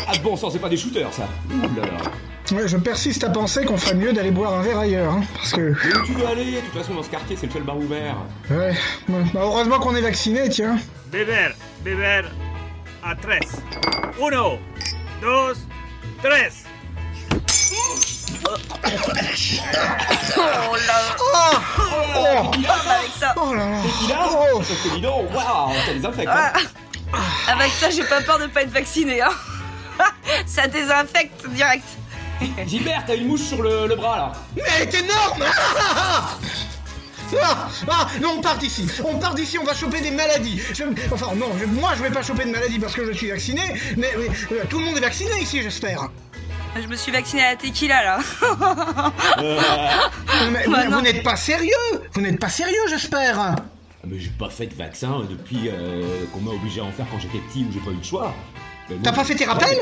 Ah bon sang, c'est pas des shooters ça. Ouh là là. Ouais, je persiste à penser qu'on ferait mieux d'aller boire un verre ailleurs, hein, parce que... Mais où tu veux aller? De toute façon, dans ce quartier, c'est le seul bar ouvert. Ouais, ouais. Bah, heureusement qu'on est vacciné, tiens. Beber, beber a tres. Uno, dos, tres. Oh là Oh Oh, Avec ça, oh là là Oh. Parce que dis donc, waouh, ça désinfecte. hein. ah, avec ça, j'ai pas peur de pas être vacciné, hein. ça désinfecte direct. Gilbert, t'as une mouche sur le, le bras là. Mais elle est énorme Ah, ah, non, on part d'ici. On part d'ici, on va choper des maladies. Je- enfin, non, je- moi je vais pas choper de maladies parce que je suis vacciné, mais, mais, euh, tout le monde est vacciné ici, j'espère. Je me suis vacciné à la tequila, là. Mais, Bah vous n'êtes pas sérieux Vous n'êtes pas sérieux, j'espère Ah, Mais j'ai pas fait de vaccin depuis euh, qu'on m'a obligé à en faire quand j'étais petit ou j'ai pas eu le choix. T'as pas fait tes rappels?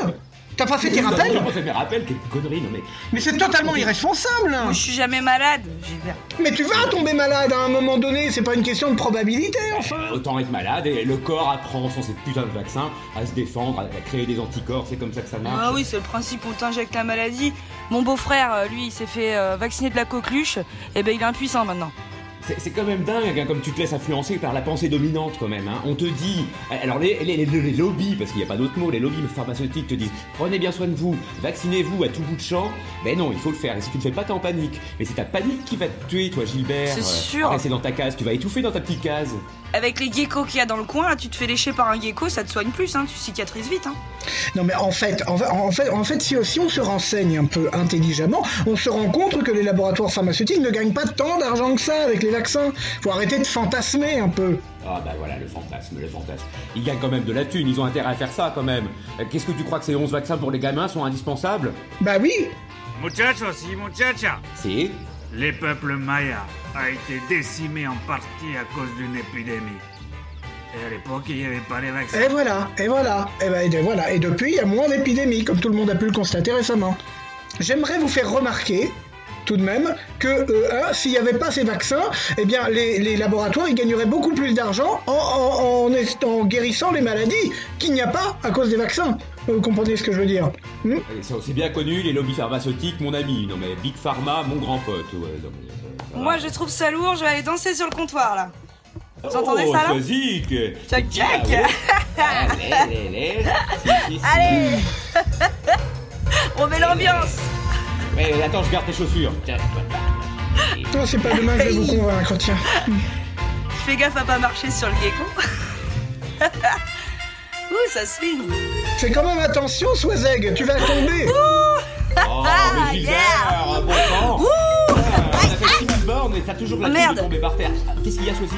T'as pas fait tes J'ai rappels pas fait mes rappels, quelle connerie, non mais. Mais c'est totalement irresponsable Moi, je suis jamais malade, Gilbert. Mais tu vas tomber malade à un moment donné, c'est pas une question de probabilité, enfin Autant être malade et le corps apprend sans ces putains de vaccins à se défendre, à, créer des anticorps, c'est comme ça que ça marche. Ah oui, c'est le principe, on t'injecte la maladie. Mon beau-frère, euh, lui, il s'est fait euh, vacciner de la coqueluche, et ben il est impuissant maintenant. C'est quand même dingue, hein, comme tu te laisses influencer par la pensée dominante quand même. hein. On te dit, alors les, les, les- les lobbies, parce qu'il n'y a pas d'autre mot, les lobbies pharmaceutiques te disent, prenez bien soin de vous, vaccinez-vous à tout bout de champ. Ben non, il faut le faire. Et si tu ne fais pas, t'es en panique. Mais c'est ta panique qui va te tuer, toi, Gilbert. C'est Euh, sûr. Rester dans ta case, tu vas étouffer dans ta petite case. Avec les geckos qu'il y a dans le coin, là, tu te fais lécher par un gecko, ça te soigne plus, hein, tu cicatrises vite. Hein. Non mais en fait, en, en fait, en fait si, si on se renseigne un peu intelligemment, on se rend compte que les laboratoires pharmaceutiques ne gagnent pas tant d'argent que ça avec les vaccins. Faut arrêter de fantasmer un peu. Ah bah voilà, le fantasme, le fantasme. Ils gagnent quand même de la thune, ils ont intérêt à faire ça quand même. Euh, Qu'est-ce que tu crois que ces 11 vaccins pour les gamins sont indispensables? Bah oui, Muchachos y muchachas, C'est... le peuple maya a été décimé en partie à cause d'une épidémie. Et à l'époque, il n'y avait pas les vaccins. et voilà, et voilà, et, ben, et voilà. Et depuis, il y a moins d'épidémies, comme tout le monde a pu le constater récemment. J'aimerais vous faire remarquer, tout de même, que euh, s'il n'y avait pas ces vaccins, eh bien, les, les laboratoires ils gagneraient beaucoup plus d'argent en, en- en guérissant les maladies qu'il n'y a pas à cause des vaccins. Vous comprenez ce que je veux dire Hmm C'est bien connu, les lobbies pharmaceutiques, mon ami. Non mais Big Pharma, mon grand pote. Ouais, non, mais, euh, voilà. Moi, je trouve ça lourd, je vais aller danser sur le comptoir, là. Vous entendez oh, ça, là Tchac, tchac. Ah, ouais. Allez, allez, allez. Si, si, si. Allez On met l'ambiance Mais attends, je garde tes chaussures. Non, c'est pas demain que je vais vous convaincre, tiens. Fais gaffe à pas marcher sur le gecko. Ouh, ça swing Fais quand même attention, Swazeg, tu vas tomber. Oh, mais Gilbert, yeah bon sang Ouh On a fait 6000 bornes et t'as toujours la Oh, tête merde. tombée par terre. Qu'est-ce qu'il y a, choisi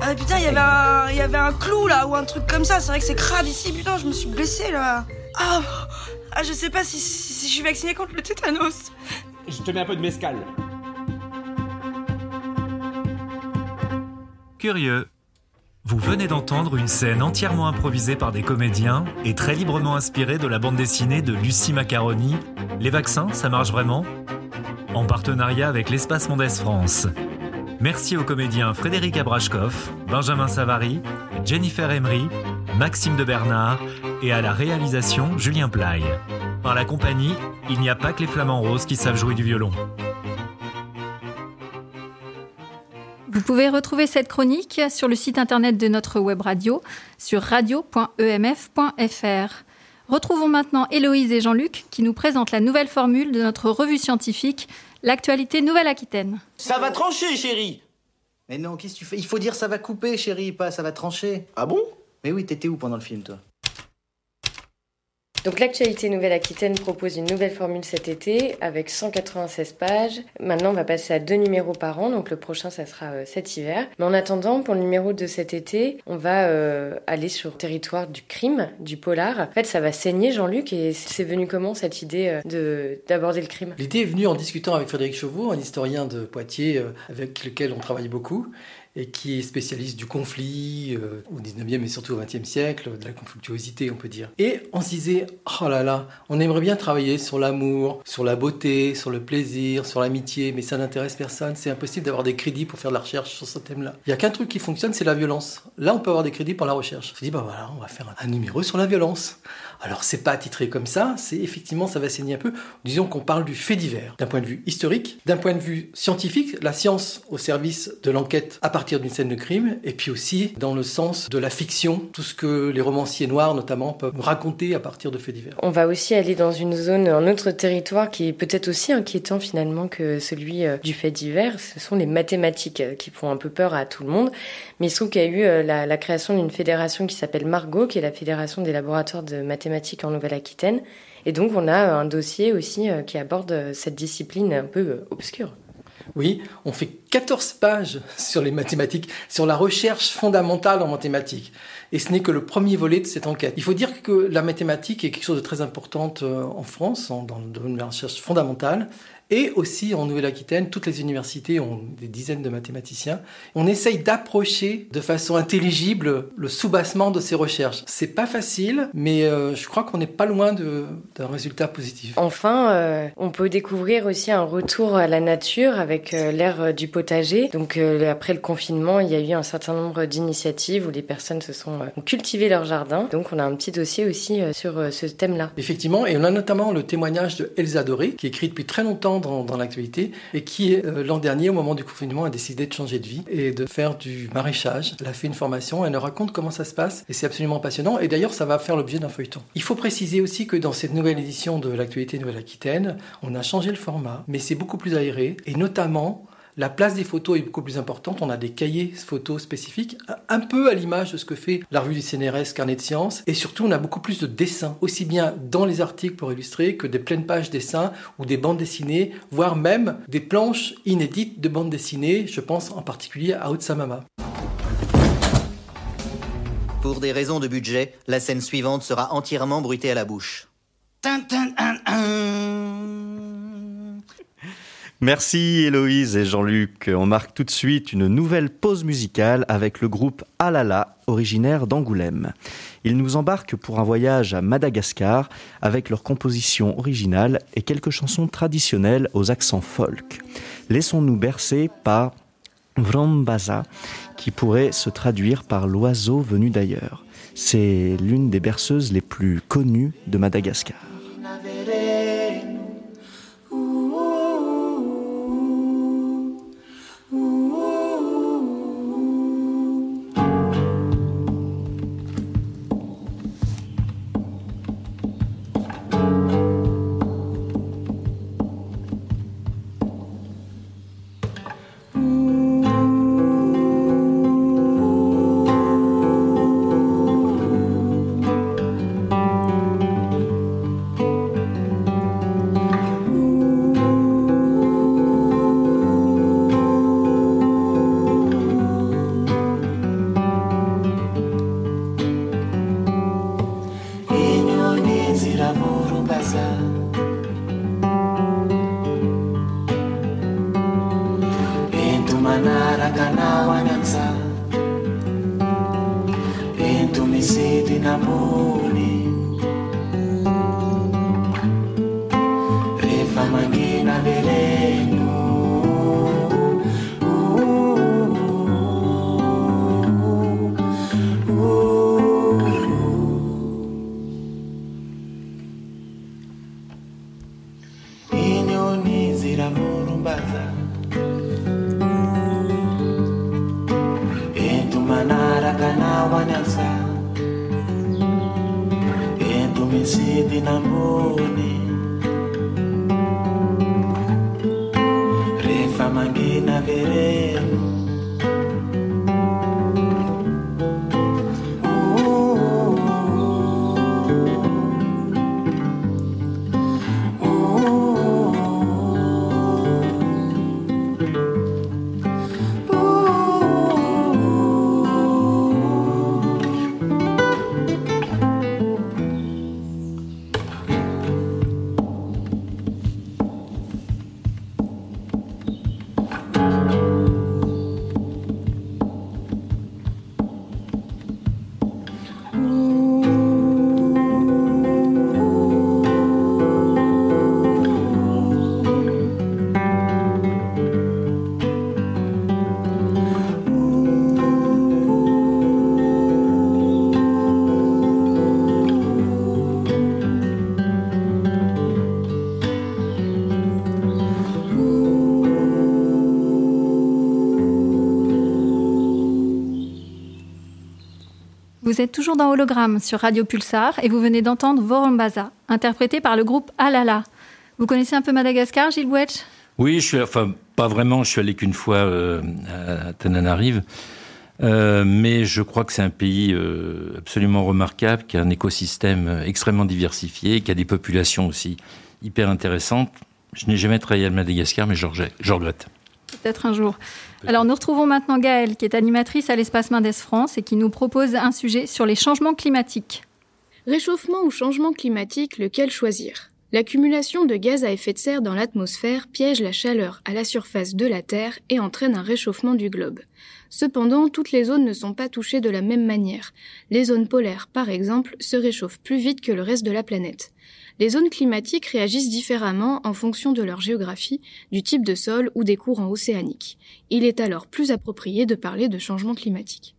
Ah putain, il y avait un, il y avait un clou là ou un truc comme ça. C'est vrai que c'est crade ici. Putain, je me suis blessée là. Ah, ah je sais pas si, si, si je suis vaccinée contre le tétanos. Je te mets un peu de mescal. Curieux. Vous venez d'entendre une scène entièrement improvisée par des comédiens et très librement inspirée de la bande dessinée de Lucie Macaroni. Les vaccins, ça marche vraiment? En partenariat avec l'Espace Mondes France. Merci aux comédiens Frédéric Abrashkoff, Benjamin Savary, Jennifer Emery, Maxime de Bernard et à la réalisation Julien Play. Par la compagnie, il n'y a pas que les flamants roses qui savent jouer du violon. Vous pouvez retrouver cette chronique sur le site internet de notre web radio sur radio.emf.fr. Retrouvons maintenant Héloïse et Jean-Luc qui nous présentent la nouvelle formule de notre revue scientifique, l'actualité Nouvelle-Aquitaine. Ça va trancher, chérie Mais non, qu'est-ce que tu fais? Il faut dire ça va couper, chérie, pas ça va trancher. Ah bon? Mais oui, t'étais où pendant le film, toi? Donc l'actualité Nouvelle-Aquitaine propose une nouvelle formule cet été avec 196 pages. Maintenant, on va passer à deux numéros par an, donc le prochain, ça sera euh, cet hiver. Mais en attendant, pour le numéro de cet été, on va euh, aller sur le territoire du crime, du polar. En fait, ça va saigner, Jean-Luc, et c'est venu comment cette idée euh, de d'aborder le crime? L'idée est venue en discutant avec Frédéric Chauveau, un historien de Poitiers avec lequel on travaille beaucoup et qui est spécialiste du conflit euh, au 19e et surtout au 20e siècle, de la conflictuosité, on peut dire. Et on se disait, oh là là, on aimerait bien travailler sur l'amour, sur la beauté, sur le plaisir, sur l'amitié, mais ça n'intéresse personne. C'est impossible d'avoir des crédits pour faire de la recherche sur ce thème-là. Il n'y a qu'un truc qui fonctionne, c'est la violence. Là, on peut avoir des crédits pour la recherche. On se dit, bah voilà, on va faire un numéro sur la violence. Alors, c'est pas titré comme ça, c'est effectivement, ça va saigner un peu. Disons qu'on parle du fait divers, d'un point de vue historique, d'un point de vue scientifique, la science au service de l'enquête à partir d'une scène de crime, et puis aussi dans le sens de la fiction, tout ce que les romanciers noirs notamment peuvent raconter à partir de faits divers. On va aussi aller dans une zone, un autre territoire qui est peut-être aussi inquiétant finalement que celui euh, du fait divers. Ce sont les mathématiques euh, qui font un peu peur à tout le monde. Mais il se trouve qu'il y a eu euh, la, la création d'une fédération qui s'appelle Margot, qui est la fédération des laboratoires de mathématiques en Nouvelle-Aquitaine. Et donc on a un dossier aussi qui aborde cette discipline un peu obscure. Oui, on fait 14 pages sur les mathématiques, sur la recherche fondamentale en mathématiques. Et ce n'est que le premier volet de cette enquête. Il faut dire que la mathématique est quelque chose de très important euh, en France, dans le domaine de la recherche fondamentale. Et aussi en Nouvelle-Aquitaine, toutes les universités ont des dizaines de mathématiciens. On essaye d'approcher de façon intelligible le soubassement de ces recherches. C'est pas facile, mais euh, je crois qu'on n'est pas loin d'un résultat positif. Enfin, euh, on peut découvrir aussi un retour à la nature avec euh, l'ère du potager. Donc après le confinement, il y a eu un certain nombre d'initiatives où les personnes se sont euh, ont cultivé leur jardin. Donc on a un petit dossier aussi sur ce thème-là. Effectivement, et on a notamment le témoignage de Elsa Doré, qui écrit depuis très longtemps dans, l'actualité, et qui, euh, l'an dernier, au moment du confinement, a décidé de changer de vie et de faire du maraîchage. Elle a fait une formation, elle nous raconte comment ça se passe, et c'est absolument passionnant, et d'ailleurs, ça va faire l'objet d'un feuilleton. Il faut préciser aussi que dans cette nouvelle édition de l'actualité Nouvelle-Aquitaine, on a changé le format, mais c'est beaucoup plus aéré, et notamment, la place des photos est beaucoup plus importante. On a des cahiers photos spécifiques, un peu à l'image de ce que fait la revue du CNRS Carnet de Sciences. Et surtout, on a beaucoup plus de dessins, aussi bien dans les articles pour illustrer que des pleines pages dessins ou des bandes dessinées, voire même des planches inédites de bandes dessinées. Je pense en particulier à Outsamama. Pour des raisons de budget, la scène suivante sera entièrement bruitée à la bouche. Merci Héloïse et Jean-Luc. On marque tout de suite une nouvelle pause musicale avec le groupe Alala, originaire d'Angoulême. Ils nous embarquent pour un voyage à Madagascar avec leur composition originale et quelques chansons traditionnelles aux accents folk. Laissons-nous bercer par Vrombaza, qui pourrait se traduire par l'oiseau venu d'ailleurs. C'est l'une des berceuses les plus connues de Madagascar. amor. Vous êtes toujours dans Hologramme sur Radio Pulsar et vous venez d'entendre Vorombaza, interprété par le groupe Alala. Vous connaissez un peu Madagascar, Gilles Wedge Oui, je suis, enfin, pas vraiment, je suis allé qu'une fois euh, à Tananarive. Euh, mais je crois que c'est un pays euh, absolument remarquable, qui a un écosystème extrêmement diversifié, qui a des populations aussi hyper intéressantes. Je n'ai jamais travaillé à Madagascar, mais je regrette. Peut-être un jour. Alors nous retrouvons maintenant Gaëlle, qui est animatrice à l'espace Mendes France et qui nous propose un sujet sur les changements climatiques. Réchauffement ou changement climatique, lequel choisir? L'accumulation de gaz à effet de serre dans l'atmosphère piège la chaleur à la surface de la Terre et entraîne un réchauffement du globe. Cependant, toutes les zones ne sont pas touchées de la même manière. Les zones polaires, par exemple, se réchauffent plus vite que le reste de la planète. Les zones climatiques réagissent différemment en fonction de leur géographie, du type de sol ou des courants océaniques. Il est alors plus approprié de parler de changement climatique.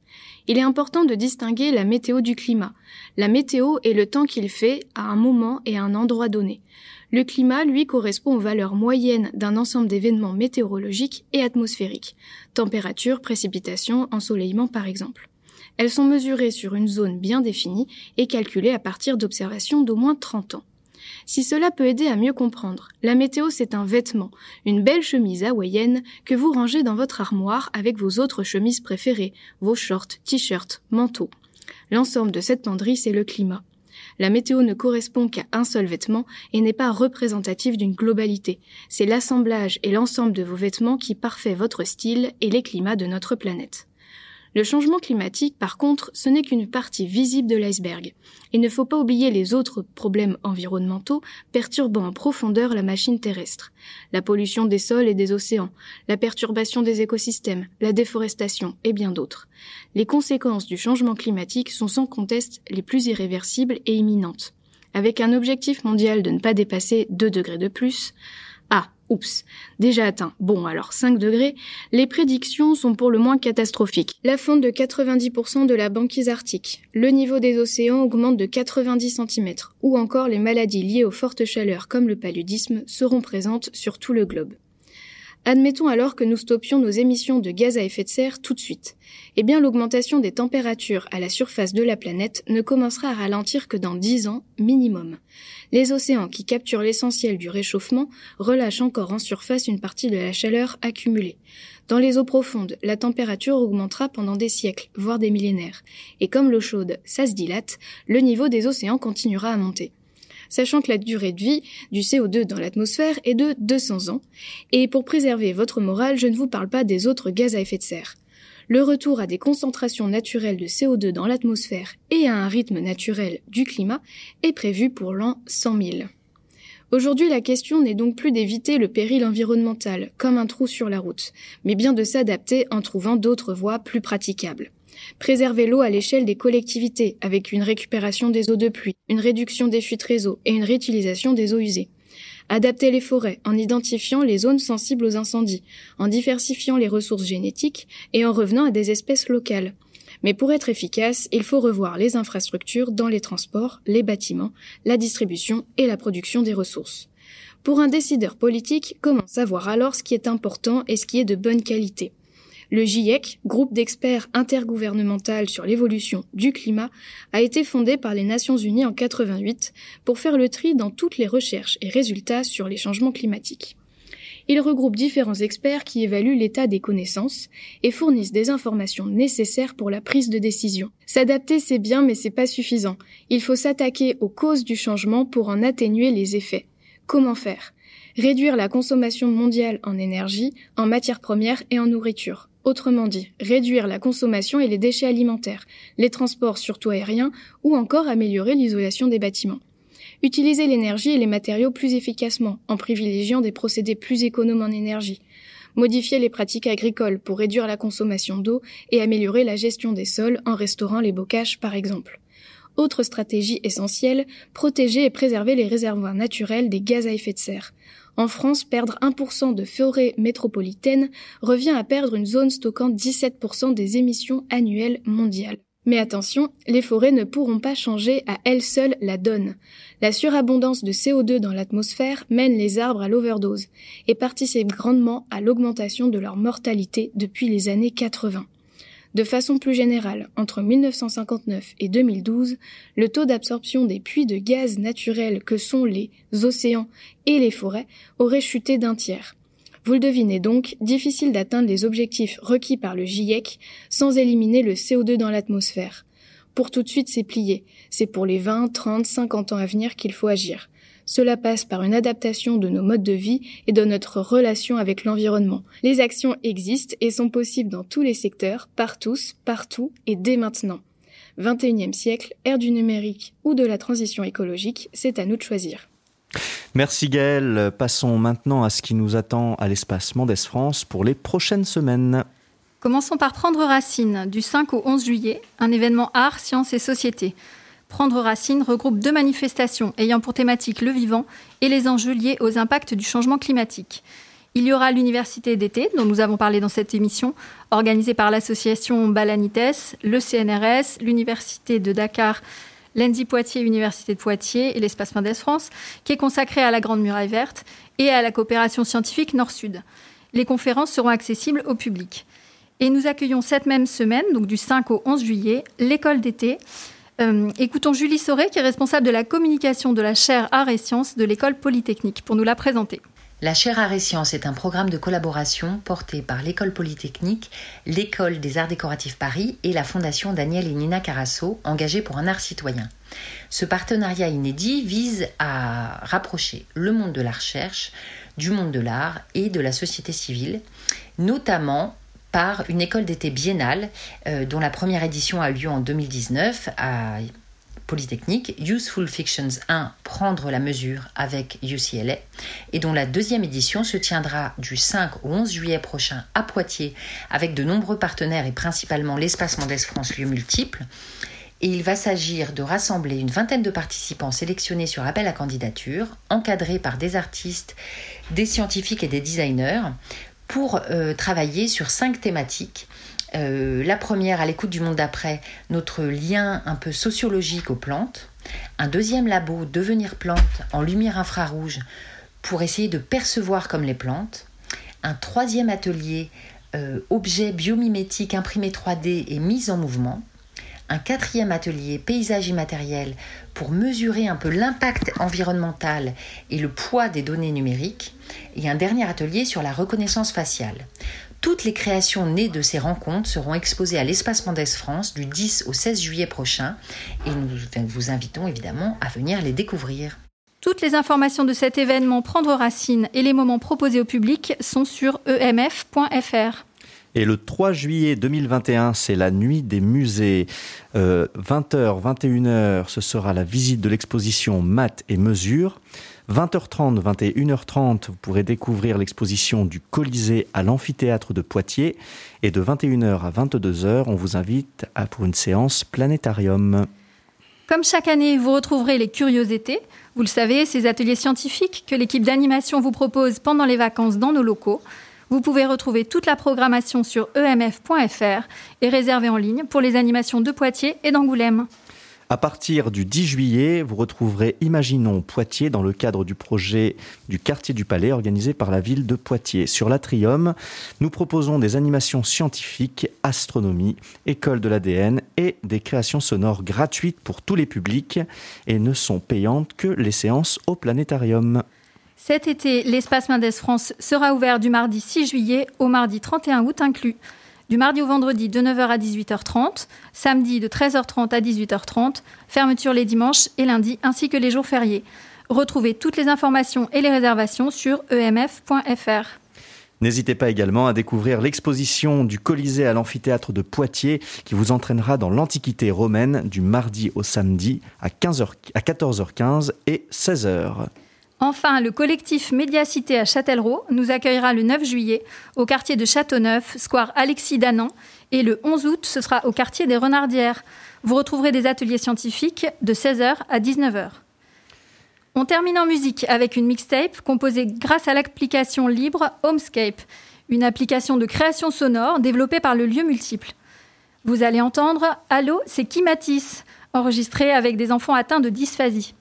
Il est important de distinguer la météo du climat. La météo est le temps qu'il fait à un moment et à un endroit donné. Le climat, lui, correspond aux valeurs moyennes d'un ensemble d'événements météorologiques et atmosphériques. Température, précipitation, ensoleillement par exemple. Elles sont mesurées sur une zone bien définie et calculées à partir d'observations d'au moins 30 ans. Si cela peut aider à mieux comprendre, la météo c'est un vêtement, une belle chemise hawaïenne que vous rangez dans votre armoire avec vos autres chemises préférées, vos shorts, t-shirts, manteaux. L'ensemble de cette penderie c'est le climat. La météo ne correspond qu'à un seul vêtement et n'est pas représentative d'une globalité. C'est l'assemblage et l'ensemble de vos vêtements qui parfait votre style et les climats de notre planète. Le changement climatique, par contre, ce n'est qu'une partie visible de l'iceberg. Il ne faut pas oublier les autres problèmes environnementaux perturbant en profondeur la machine terrestre. La pollution des sols et des océans, la perturbation des écosystèmes, la déforestation et bien d'autres. Les conséquences du changement climatique sont sans conteste les plus irréversibles et imminentes. Avec un objectif mondial de ne pas dépasser 2 degrés de plus, oups, déjà atteint. Bon, alors 5 degrés, les prédictions sont pour le moins catastrophiques. La fonte de 90% de la banquise arctique, le niveau des océans augmente de 90 cm, ou encore les maladies liées aux fortes chaleurs comme le paludisme seront présentes sur tout le globe. Admettons alors que nous stoppions nos émissions de gaz à effet de serre tout de suite. Eh bien, l'augmentation des températures à la surface de la planète ne commencera à ralentir que dans 10 ans minimum. Les océans qui capturent l'essentiel du réchauffement relâchent encore en surface une partie de la chaleur accumulée. Dans les eaux profondes, la température augmentera pendant des siècles, voire des millénaires. Et comme l'eau chaude, ça se dilate, le niveau des océans continuera à monter sachant que la durée de vie du CO2 dans l'atmosphère est de 200 ans. Et pour préserver votre morale, je ne vous parle pas des autres gaz à effet de serre. Le retour à des concentrations naturelles de CO2 dans l'atmosphère et à un rythme naturel du climat est prévu pour l'an 100 000. Aujourd'hui, la question n'est donc plus d'éviter le péril environnemental, comme un trou sur la route, mais bien de s'adapter en trouvant d'autres voies plus praticables. Préserver l'eau à l'échelle des collectivités, avec une récupération des eaux de pluie, une réduction des fuites réseau et une réutilisation des eaux usées. Adapter les forêts en identifiant les zones sensibles aux incendies, en diversifiant les ressources génétiques et en revenant à des espèces locales. Mais pour être efficace, il faut revoir les infrastructures dans les transports, les bâtiments, la distribution et la production des ressources. Pour un décideur politique, comment savoir alors ce qui est important et ce qui est de bonne qualité? Le GIEC, groupe d'experts intergouvernemental sur l'évolution du climat, a été fondé par les Nations Unies en 88 pour faire le tri dans toutes les recherches et résultats sur les changements climatiques. Il regroupe différents experts qui évaluent l'état des connaissances et fournissent des informations nécessaires pour la prise de décision. S'adapter, c'est bien, mais c'est pas suffisant. Il faut s'attaquer aux causes du changement pour en atténuer les effets. Comment faire? Réduire la consommation mondiale en énergie, en matières premières et en nourriture. Autrement dit, réduire la consommation et les déchets alimentaires, les transports surtout aériens, ou encore améliorer l'isolation des bâtiments. Utiliser l'énergie et les matériaux plus efficacement, en privilégiant des procédés plus économes en énergie. Modifier les pratiques agricoles pour réduire la consommation d'eau et améliorer la gestion des sols en restaurant les bocages par exemple. Autre stratégie essentielle, protéger et préserver les réservoirs naturels des gaz à effet de serre. En France, perdre 1% de forêt métropolitaine revient à perdre une zone stockant 17% des émissions annuelles mondiales. Mais attention, les forêts ne pourront pas changer à elles seules la donne. La surabondance de CO2 dans l'atmosphère mène les arbres à l'overdose et participe grandement à l'augmentation de leur mortalité depuis les années 80. De façon plus générale, entre 1959 et 2012, le taux d'absorption des puits de gaz naturels que sont les océans et les forêts aurait chuté d'un tiers. Vous le devinez donc, difficile d'atteindre les objectifs requis par le GIEC sans éliminer le CO2 dans l'atmosphère. Pour tout de suite, c'est plié. C'est pour les 20, 30, 50 ans à venir qu'il faut agir. Cela passe par une adaptation de nos modes de vie et de notre relation avec l'environnement. Les actions existent et sont possibles dans tous les secteurs, par tous, partout et dès maintenant. 21e siècle, ère du numérique ou de la transition écologique, c'est à nous de choisir. Merci Gaël. Passons maintenant à ce qui nous attend à l'espace Mendes France pour les prochaines semaines. Commençons par Prendre Racine, du 5 au 11 juillet, un événement art, sciences et société. Prendre Racine regroupe deux manifestations ayant pour thématique le vivant et les enjeux liés aux impacts du changement climatique. Il y aura l'université d'été, dont nous avons parlé dans cette émission, organisée par l'association Balanites, le CNRS, l'université de Dakar, l'ENDI Poitiers, Université de Poitiers et l'Espace Mendes France, qui est consacré à la Grande Muraille Verte et à la coopération scientifique Nord-Sud. Les conférences seront accessibles au public. Et nous accueillons cette même semaine, donc du 5 au 11 juillet, l'école d'été. Euh, écoutons Julie Sauré, qui est responsable de la communication de la chaire Arts et Sciences de l'école Polytechnique, pour nous la présenter. La chaire Arts et Sciences est un programme de collaboration porté par l'école Polytechnique, l'école des arts décoratifs Paris et la fondation Daniel et Nina Carasso, engagés pour un art citoyen. Ce partenariat inédit vise à rapprocher le monde de la recherche, du monde de l'art et de la société civile, notamment par une école d'été biennale euh, dont la première édition a lieu en 2019 à Polytechnique, Useful Fictions 1, Prendre la mesure avec UCLA, et dont la deuxième édition se tiendra du 5 au 11 juillet prochain à Poitiers, avec de nombreux partenaires et principalement l'Espace Mendes France lieu multiples. Et il va s'agir de rassembler une vingtaine de participants sélectionnés sur appel à candidature, encadrés par des artistes, des scientifiques et des designers, pour euh, travailler sur cinq thématiques euh, la première, à l'écoute du monde d'après, notre lien un peu sociologique aux plantes. Un deuxième labo, devenir plante en lumière infrarouge pour essayer de percevoir comme les plantes. Un troisième atelier, euh, objet biomimétique imprimé 3D et mise en mouvement. Un quatrième atelier, paysage immatériel, pour mesurer un peu l'impact environnemental et le poids des données numériques. Et un dernier atelier sur la reconnaissance faciale. Toutes les créations nées de ces rencontres seront exposées à l'Espace Mendes France du 10 au 16 juillet prochain et nous vous invitons évidemment à venir les découvrir. Toutes les informations de cet événement Prendre Racine et les moments proposés au public sont sur emf.fr. Et le 3 juillet 2021, c'est la nuit des musées. Euh, 20h, 21h, ce sera la visite de l'exposition Maths et Mesures. 20h30, 21h30, vous pourrez découvrir l'exposition du Colisée à l'amphithéâtre de Poitiers. Et de 21h à 22h, on vous invite à, pour une séance planétarium. Comme chaque année, vous retrouverez les curiosités. Vous le savez, ces ateliers scientifiques que l'équipe d'animation vous propose pendant les vacances dans nos locaux. Vous pouvez retrouver toute la programmation sur emf.fr et réserver en ligne pour les animations de Poitiers et d'Angoulême. À partir du 10 juillet, vous retrouverez Imaginons Poitiers dans le cadre du projet du quartier du Palais organisé par la ville de Poitiers. Sur l'Atrium, nous proposons des animations scientifiques, astronomie, école de l'ADN et des créations sonores gratuites pour tous les publics et ne sont payantes que les séances au planétarium. Cet été, l'espace Mendes France sera ouvert du mardi 6 juillet au mardi 31 août inclus. Du mardi au vendredi de 9h à 18h30, samedi de 13h30 à 18h30, fermeture les dimanches et lundis ainsi que les jours fériés. Retrouvez toutes les informations et les réservations sur emf.fr. N'hésitez pas également à découvrir l'exposition du Colisée à l'amphithéâtre de Poitiers qui vous entraînera dans l'Antiquité romaine du mardi au samedi à, 15h, à 14h15 et 16h. Enfin, le collectif Médiacité à Châtellerault nous accueillera le 9 juillet au quartier de Châteauneuf, square Alexis Danan, et le 11 août, ce sera au quartier des Renardières. Vous retrouverez des ateliers scientifiques de 16h à 19h. On termine en musique avec une mixtape composée grâce à l'application libre Homescape, une application de création sonore développée par le lieu multiple. Vous allez entendre Allô, c'est qui Matisse enregistré avec des enfants atteints de dysphasie.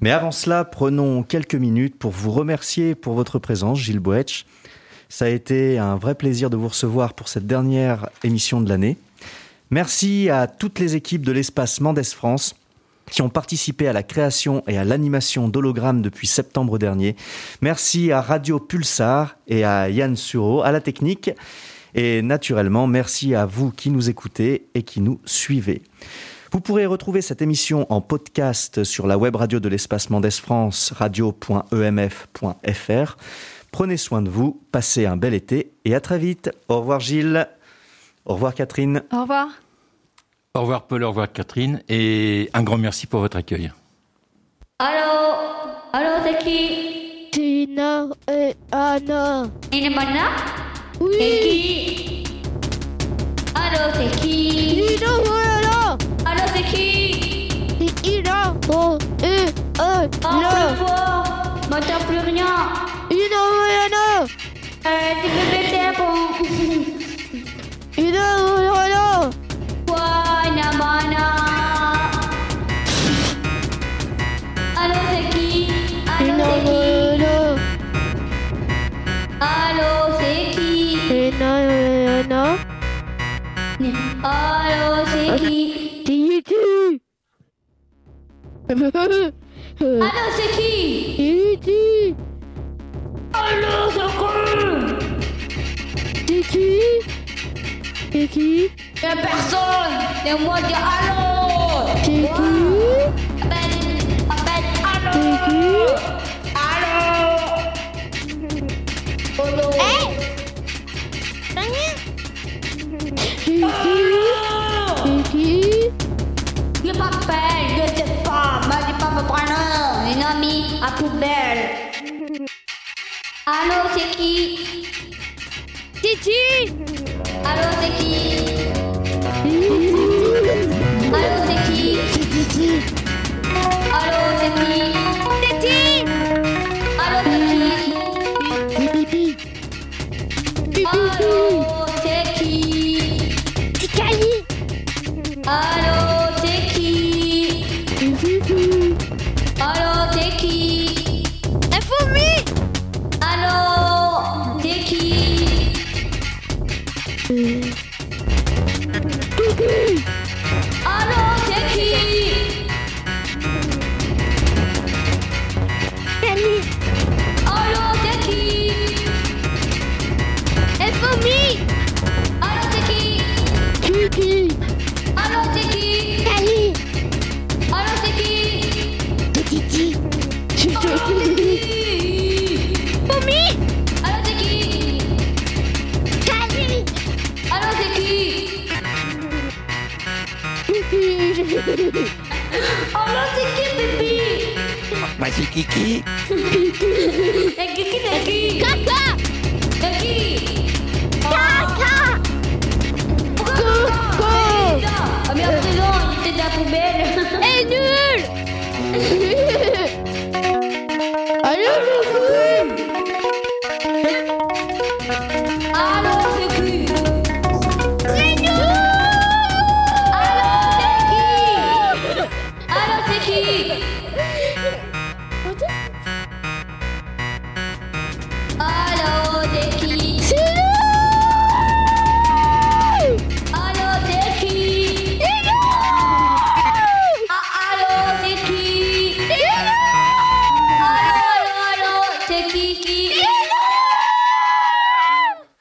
Mais avant cela, prenons quelques minutes pour vous remercier pour votre présence, Gilles Boetsch. Ça a été un vrai plaisir de vous recevoir pour cette dernière émission de l'année. Merci à toutes les équipes de l'espace Mendes France qui ont participé à la création et à l'animation d'hologrammes depuis septembre dernier. Merci à Radio Pulsar et à Yann Suro à la technique. Et naturellement, merci à vous qui nous écoutez et qui nous suivez. Vous pourrez retrouver cette émission en podcast sur la web radio de l'espace Mendes France, radio.emf.fr. Prenez soin de vous, passez un bel été et à très vite. Au revoir Gilles. Au revoir Catherine. Au revoir. Au revoir Paul, au revoir Catherine, et un grand merci pour votre accueil. Allô? Allô, c'est qui? Tina et Anna. Inemana Oui. C'est qui? Allô, c'est qui? Tina c'est qui C'est Ina. Oh, et, euh, Oh, là. plus fort M'entends plus rien Ina et Anna. Euh, tu peux péter bon Ina et Anna. Quoi, Namana Allô, c'est qui Allô, Ina c'est qui et Anna. Allô, c'est qui Ina et Anna. Allô, c'est qui Titi. Allô, c'est qui? Allô, c'est qui Titi. C'est qui? Y'a personne. C'est moi qui allô. C'est qui Appelle, appelle, allô. C'est qui Allô. Oh non C'est qui C'est qui pas, prénom, une amie à poubelle. Allô, c'est qui? Titi? Allô, c'est qui? Allô, c'est qui? C'est Titi. Allô, c'est qui? Titi? Allô, c'est qui? C'est Pipi. Allô, c'est qui? C'est Cali. Allô, Pipi